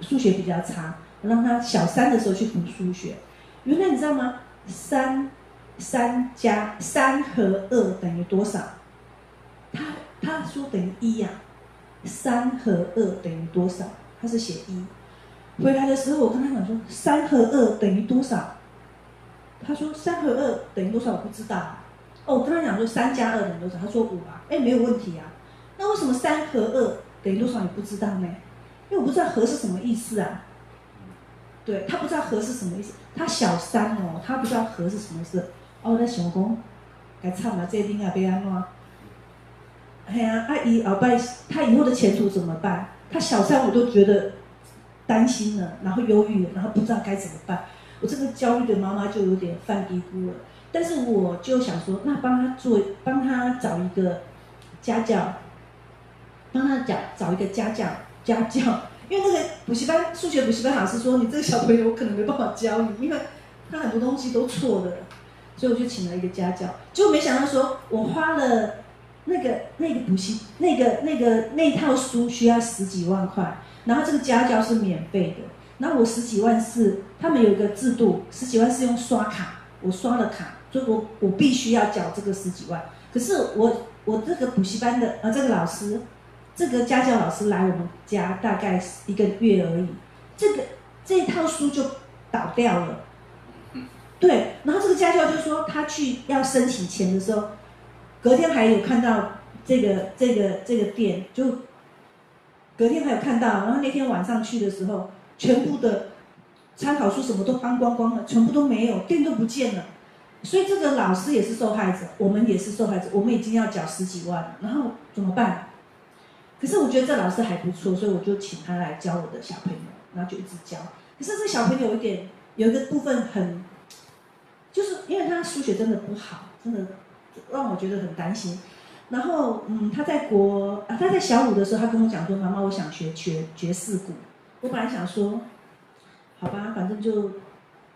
数学比较差。我让他小三的时候去补数学。原来你知道吗？三三加三和二等于多少？他他说等于一呀。三和二等于多少？他是写一。回来的时候我跟他讲说三和二等于多少？他说三和二等于多少？我不知道。哦，我跟他讲说三加二等于多少？他说五啊。哎，没有问题啊。那为什么三和二？等于多少你不知道呢？因为我不知道和是什么意思啊。对，他不知道和是什么意思，他小三哦，他不知道和是什么意思。哦，那小公，该唱嘛，这一定要被安怎？哎呀，阿姨鳌拜，他以后的前途怎么办？他小三我都觉得担心了，然后忧郁了，然后不知道该怎么办。我这个焦虑的妈妈就有点犯嘀咕了。但是我就想说，那帮他做，帮他找一个家教。帮他讲找一个家教家教，因为那个补习班数学补习班老师说，你这个小朋友我可能没办法教你，因为他很多东西都错的，所以我就请了一个家教。结果没想到说，我花了那个那个补习那个那个那套书需要十几万块，然后这个家教是免费的，然后我十几万是他们有一个制度，十几万是用刷卡，我刷了卡，所以我我必须要缴这个十几万。可是我我这个补习班的呃这个老师。这个家教老师来我们家大概一个月而已，这个这一套书就倒掉了。对，然后这个家教就说他去要申请钱的时候，隔天还有看到这个这个这个店，就隔天还有看到，然后那天晚上去的时候，全部的参考书什么都翻光光了，全部都没有，店都不见了。所以这个老师也是受害者，我们也是受害者，我们已经要缴十几万了，然后怎么办？可是我觉得这老师还不错，所以我就请他来教我的小朋友，然后就一直教。可是这小朋友有一点，有一个部分很，就是因为他数学真的不好，真的让我觉得很担心。然后，嗯，他在国啊，他在小五的时候，他跟我讲说：“妈妈，我想学学爵士鼓。”我本来想说，好吧，反正就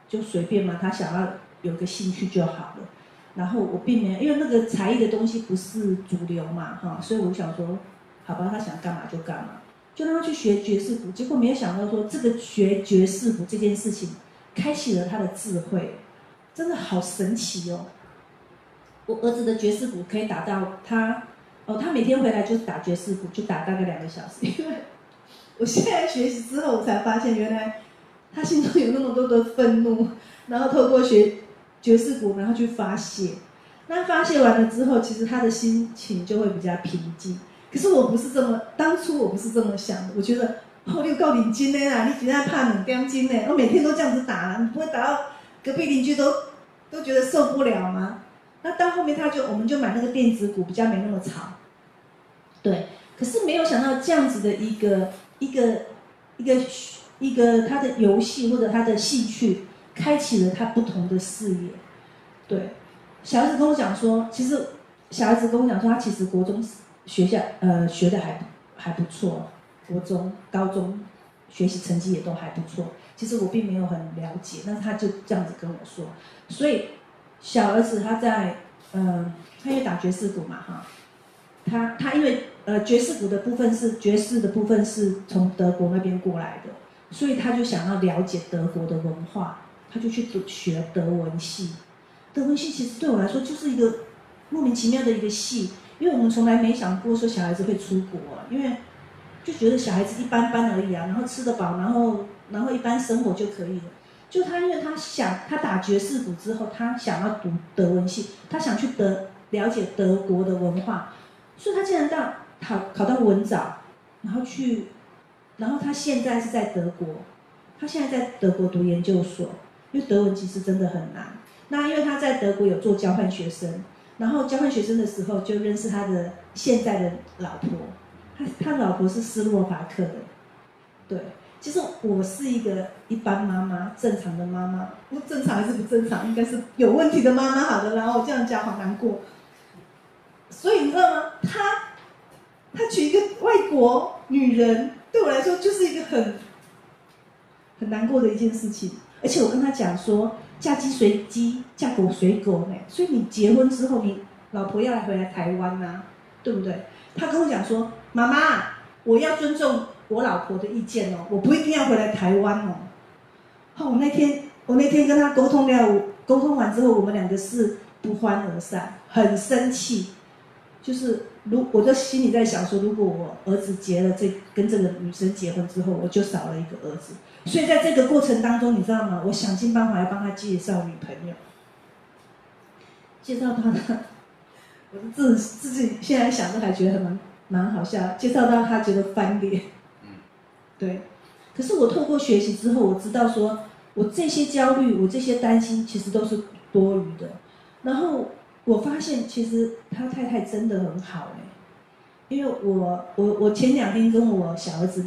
就随便嘛，他想要有个兴趣就好了。然后我并没有，因为那个才艺的东西不是主流嘛，哈，所以我想说。好吧，他想干嘛就干嘛，就让他去学爵士鼓。结果没有想到说，这个学爵士鼓这件事情，开启了他的智慧，真的好神奇哦！我儿子的爵士鼓可以打到他，哦，他每天回来就打爵士鼓，就打大概两个小时。因为我现在学习之后，我才发现原来他心中有那么多的愤怒，然后透过学爵士鼓，然后去发泄。那发泄完了之后，其实他的心情就会比较平静。可是我不是这么，当初我不是这么想的。我觉得，哦，你有够领金的啦，你今天怕冷掉金呢？我每天都这样子打，你不会打到隔壁邻居都都觉得受不了吗？那到后面他就，我们就买那个电子鼓，比较没那么吵。对，可是没有想到这样子的一个一个一个一个他的游戏或者他的兴趣，开启了他不同的视野。对，小孩子跟我讲说，其实小孩子跟我讲说，他其实国中。学校呃学的还还不错，国中、高中学习成绩也都还不错。其实我并没有很了解，但是他就这样子跟我说。所以小儿子他在呃，他因为打爵士鼓嘛哈，他他因为呃爵士鼓的部分是爵士的部分是从德国那边过来的，所以他就想要了解德国的文化，就去读学德文系。德文系其实对我来说就是一个莫名其妙的一个系。因为我们从来没想过说小孩子会出国，因为就觉得小孩子一般般而已啊，然后吃得饱，然后然后一般生活就可以了。就他因为他想他打爵士鼓之后，他想要读德文系，他想去德了解德国的文化，所以他竟然到考考到文藻，然后去，然后他现在是在德国，他现在在德国读研究所，因为德文其实真的很难。那因为他在德国有做交换学生。然后交换学生的时候就认识他的现在的老婆，他他老婆是斯洛伐克的，对，其实我是一个一般妈妈，正常的妈妈，不正常还是不正常？应该是有问题的妈妈，好的，然后我这样讲好难过，所以你知道吗？他他娶一个外国女人，对我来说就是一个很很难过的一件事情，而且我跟他讲说。嫁鸡随鸡，嫁狗随狗呢。所以你结婚之后，你老婆要来回来台湾呐、啊，对不对？他跟我讲说：“妈妈，我要尊重我老婆的意见哦，我不一定要回来台湾哦。”好，我那天我那天跟他沟通了，沟通完之后，我们两个是不欢而散，很生气。就是如我在心里在想说，如果我儿子结了这跟这个女生结婚之后，我就少了一个儿子。所以在这个过程当中，你知道吗？我想尽办法来帮他介绍女朋友，介绍他的，我自自己现在想都还觉得蛮蛮好笑。介绍到他觉得翻脸，对。可是我透过学习之后，我知道说，我这些焦虑，我这些担心，其实都是多余的。然后我发现，其实他太太真的很好哎，因为我我我前两天跟我小儿子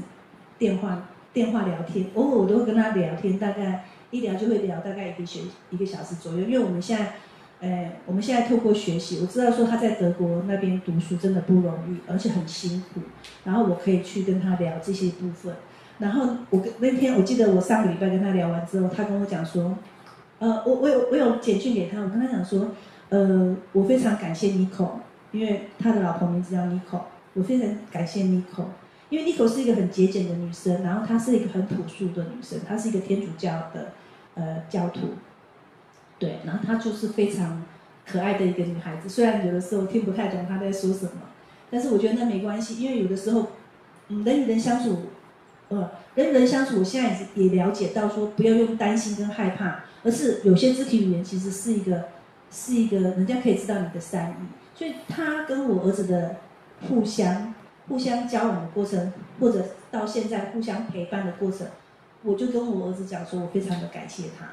电话。电话聊天，偶尔我都会跟他聊天，大概一聊就会聊大概一个学一个小时左右。因为我们现在，呃，我们现在透过学习，我知道说他在德国那边读书真的不容易，而且很辛苦。然后我可以去跟他聊这些部分。然后我跟那天我记得我上个礼拜跟他聊完之后，他跟我讲说，呃，我我有我有简讯给他，我跟他讲说，呃，我非常感谢 Nico，因为他的老婆名字叫 Nico，我非常感谢 Nico。因为妮可是一个很节俭的女生，然后她是一个很朴素的女生，她是一个天主教的呃教徒，对，然后她就是非常可爱的一个女孩子。虽然有的时候听不太懂她在说什么，但是我觉得那没关系，因为有的时候，人与人相处，呃，人与人相处，我现在也也了解到说，不要用担心跟害怕，而是有些肢体语言其实是一个是一个人家可以知道你的善意。所以她跟我儿子的互相。互相交往的过程，或者到现在互相陪伴的过程，我就跟我儿子讲说，我非常的感谢他。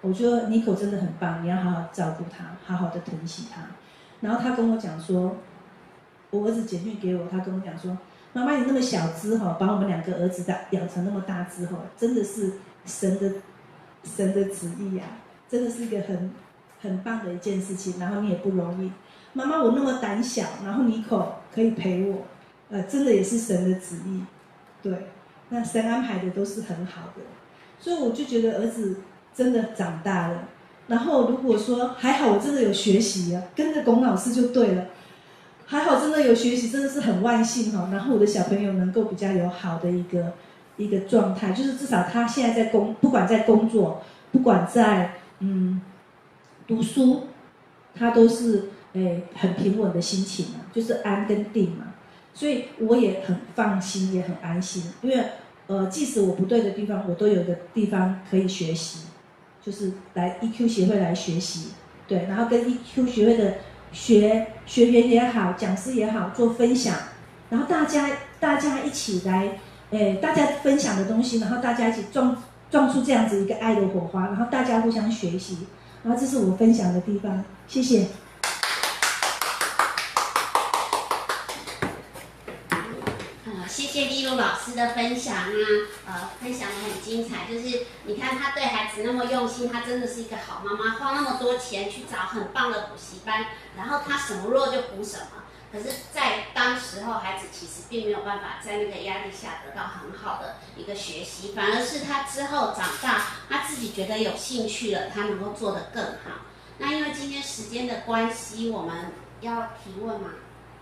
我觉得妮可真的很棒，你要好好照顾他，好好的疼惜他。然后他跟我讲说，我儿子简讯给我，他跟我讲说，妈妈你那么小只哈，把我们两个儿子的养成那么大之后，真的是神的神的旨意呀、啊，真的是一个很很棒的一件事情。然后你也不容易，妈妈我那么胆小，然后妮可可以陪我。呃，真的也是神的旨意，对，那神安排的都是很好的，所以我就觉得儿子真的长大了。然后如果说还好，我真的有学习啊，跟着龚老师就对了。还好真的有学习，真的是很万幸哈。然后我的小朋友能够比较有好的一个一个状态，就是至少他现在在工，不管在工作，不管在嗯读书，他都是诶很平稳的心情嘛，就是安跟定嘛。所以我也很放心，也很安心，因为，呃，即使我不对的地方，我都有个地方可以学习，就是来 EQ 协会来学习，对，然后跟 EQ 协会的学学员也好，讲师也好做分享，然后大家大家一起来，诶，大家分享的东西，然后大家一起撞撞出这样子一个爱的火花，然后大家互相学习，然后这是我分享的地方，谢谢。老师的分享啊，呃，分享的很精彩。就是你看他对孩子那么用心，他真的是一个好妈妈，花那么多钱去找很棒的补习班，然后他什么弱就补什么。可是，在当时候，孩子其实并没有办法在那个压力下得到很好的一个学习，反而是他之后长大，他自己觉得有兴趣了，他能够做得更好。那因为今天时间的关系，我们要提问吗？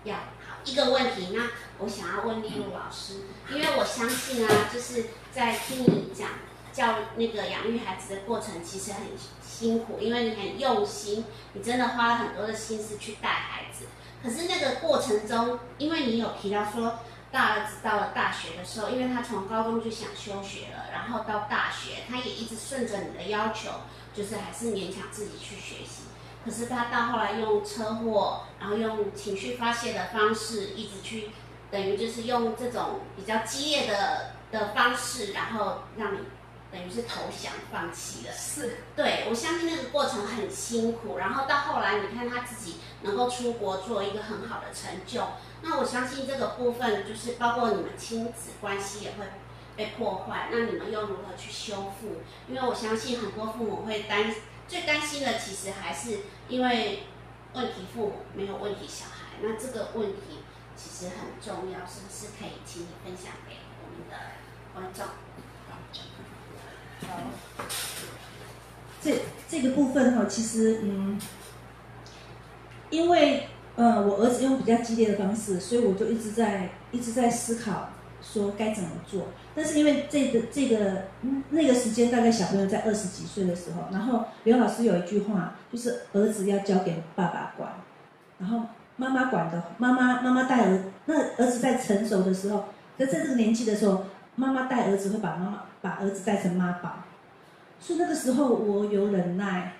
要。一个问题，那我想要问丽露老师，因为我相信啊，就是在听你讲教那个养育孩子的过程，其实很辛苦，因为你很用心，你真的花了很多的心思去带孩子。可是那个过程中，因为你有提到说，大儿子到了大学的时候，因为他从高中就想休学了，然后到大学，他也一直顺着你的要求，就是还是勉强自己去学习。可是他到后来用车祸，然后用情绪发泄的方式，一直去，等于就是用这种比较激烈的的方式，然后让你等于是投降放弃了。是，对，我相信那个过程很辛苦，然后到后来你看他自己能够出国做一个很好的成就，那我相信这个部分就是包括你们亲子关系也会被破坏，那你们又如何去修复？因为我相信很多父母会担最担心的其实还是因为问题父母没有问题小孩，那这个问题其实很重要，是不是可以请你分享给我们的观众？这这个部分哈，其实嗯，因为呃，我儿子用比较激烈的方式，所以我就一直在一直在思考说该怎么做。但是因为这个这个那个时间大概小朋友在二十几岁的时候，然后刘老师有一句话，就是儿子要交给爸爸管，然后妈妈管的妈妈妈妈带儿，那儿子在成熟的时候，在在这个年纪的时候。妈妈带儿子会把妈妈把儿子带成妈宝，所以那个时候我有忍耐，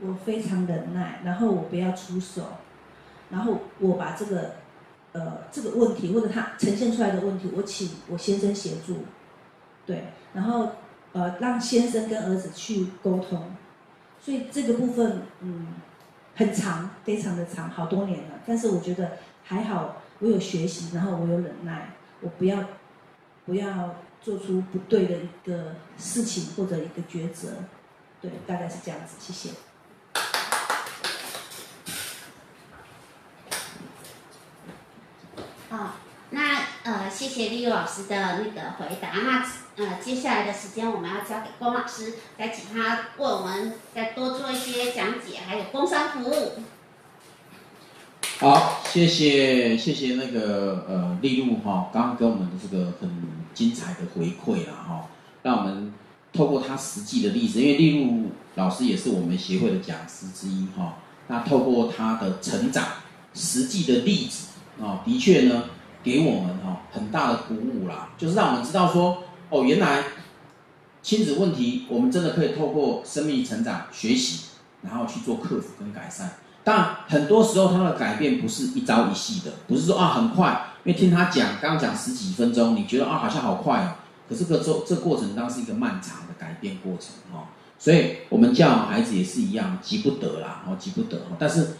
我非常忍耐，然后我不要出手，然后我把这个呃这个问题或者他呈现出来的问题，我请我先生协助，对，然后呃让先生跟儿子去沟通，所以这个部分嗯很长，非常的长，好多年了，但是我觉得还好，我有学习，然后我有忍耐，我不要。不要做出不对的一个事情或者一个抉择，对，大概是这样子。谢谢。哦，那呃，谢谢丽玉老师的那个回答。那呃，接下来的时间我们要交给龚老师，再请他为我们再多做一些讲解，还有工商服务。好，谢谢谢谢那个呃丽露哈，刚刚给我们的这个很精彩的回馈了哈，让我们透过他实际的例子，因为丽露老师也是我们协会的讲师之一哈，那透过他的成长实际的例子啊，的确呢给我们哈很大的鼓舞啦，就是让我们知道说哦，原来亲子问题我们真的可以透过生命成长学习，然后去做克服跟改善。但很多时候，他的改变不是一朝一夕的，不是说啊很快，因为听他讲，刚刚讲十几分钟，你觉得啊好像好快哦，可是这个这过程当是一个漫长的改变过程哦，所以我们教孩子也是一样，急不得啦，哦急不得，但是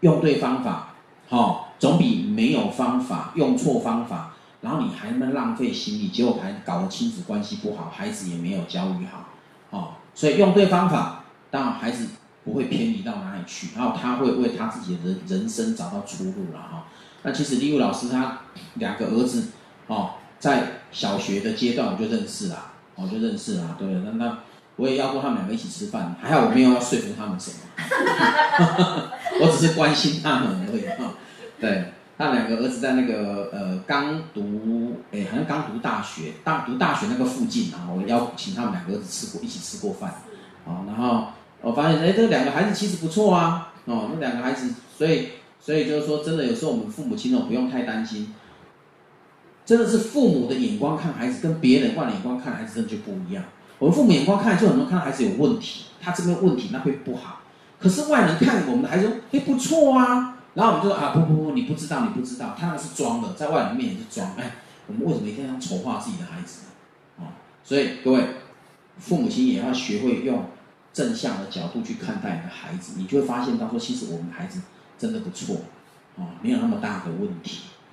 用对方法，哦总比没有方法用错方法，然后你还那么浪费心力，结果还搞得亲子关系不好，孩子也没有教育好，哦，所以用对方法，当然孩子。不会偏离到哪里去，然后他会为他自己的人生找到出路了哈。那其实李武老师他两个儿子哦，在小学的阶段我就认识了，我就认识了，对，那那我也邀过他们两个一起吃饭，还好我没有要说服他们什么，我只是关心他们而已哈。对，他两个儿子在那个呃刚读，哎好像刚读大学，大读大学那个附近啊，我邀请他们两个儿子吃过一起吃过饭，啊，然后。我发现，哎，这两个孩子其实不错啊，哦，那两个孩子，所以，所以就是说，真的有时候我们父母亲呢，不用太担心，真的是父母的眼光看孩子，跟别人换眼光看孩子，真的就不一样。我们父母眼光看，就很多看孩子有问题，他这边问题那会不好，可是外人看我们的孩子，哎，不错啊，然后我们就说啊，不不不，你不知道，你不知道，他那是装的，在外人面前是装，哎，我们为什么一定要丑化自己的孩子呢？哦，所以各位父母亲也要学会用。正向的角度去看待你的孩子，你就会发现到说，其实我们孩子真的不错，啊，没有那么大的问题。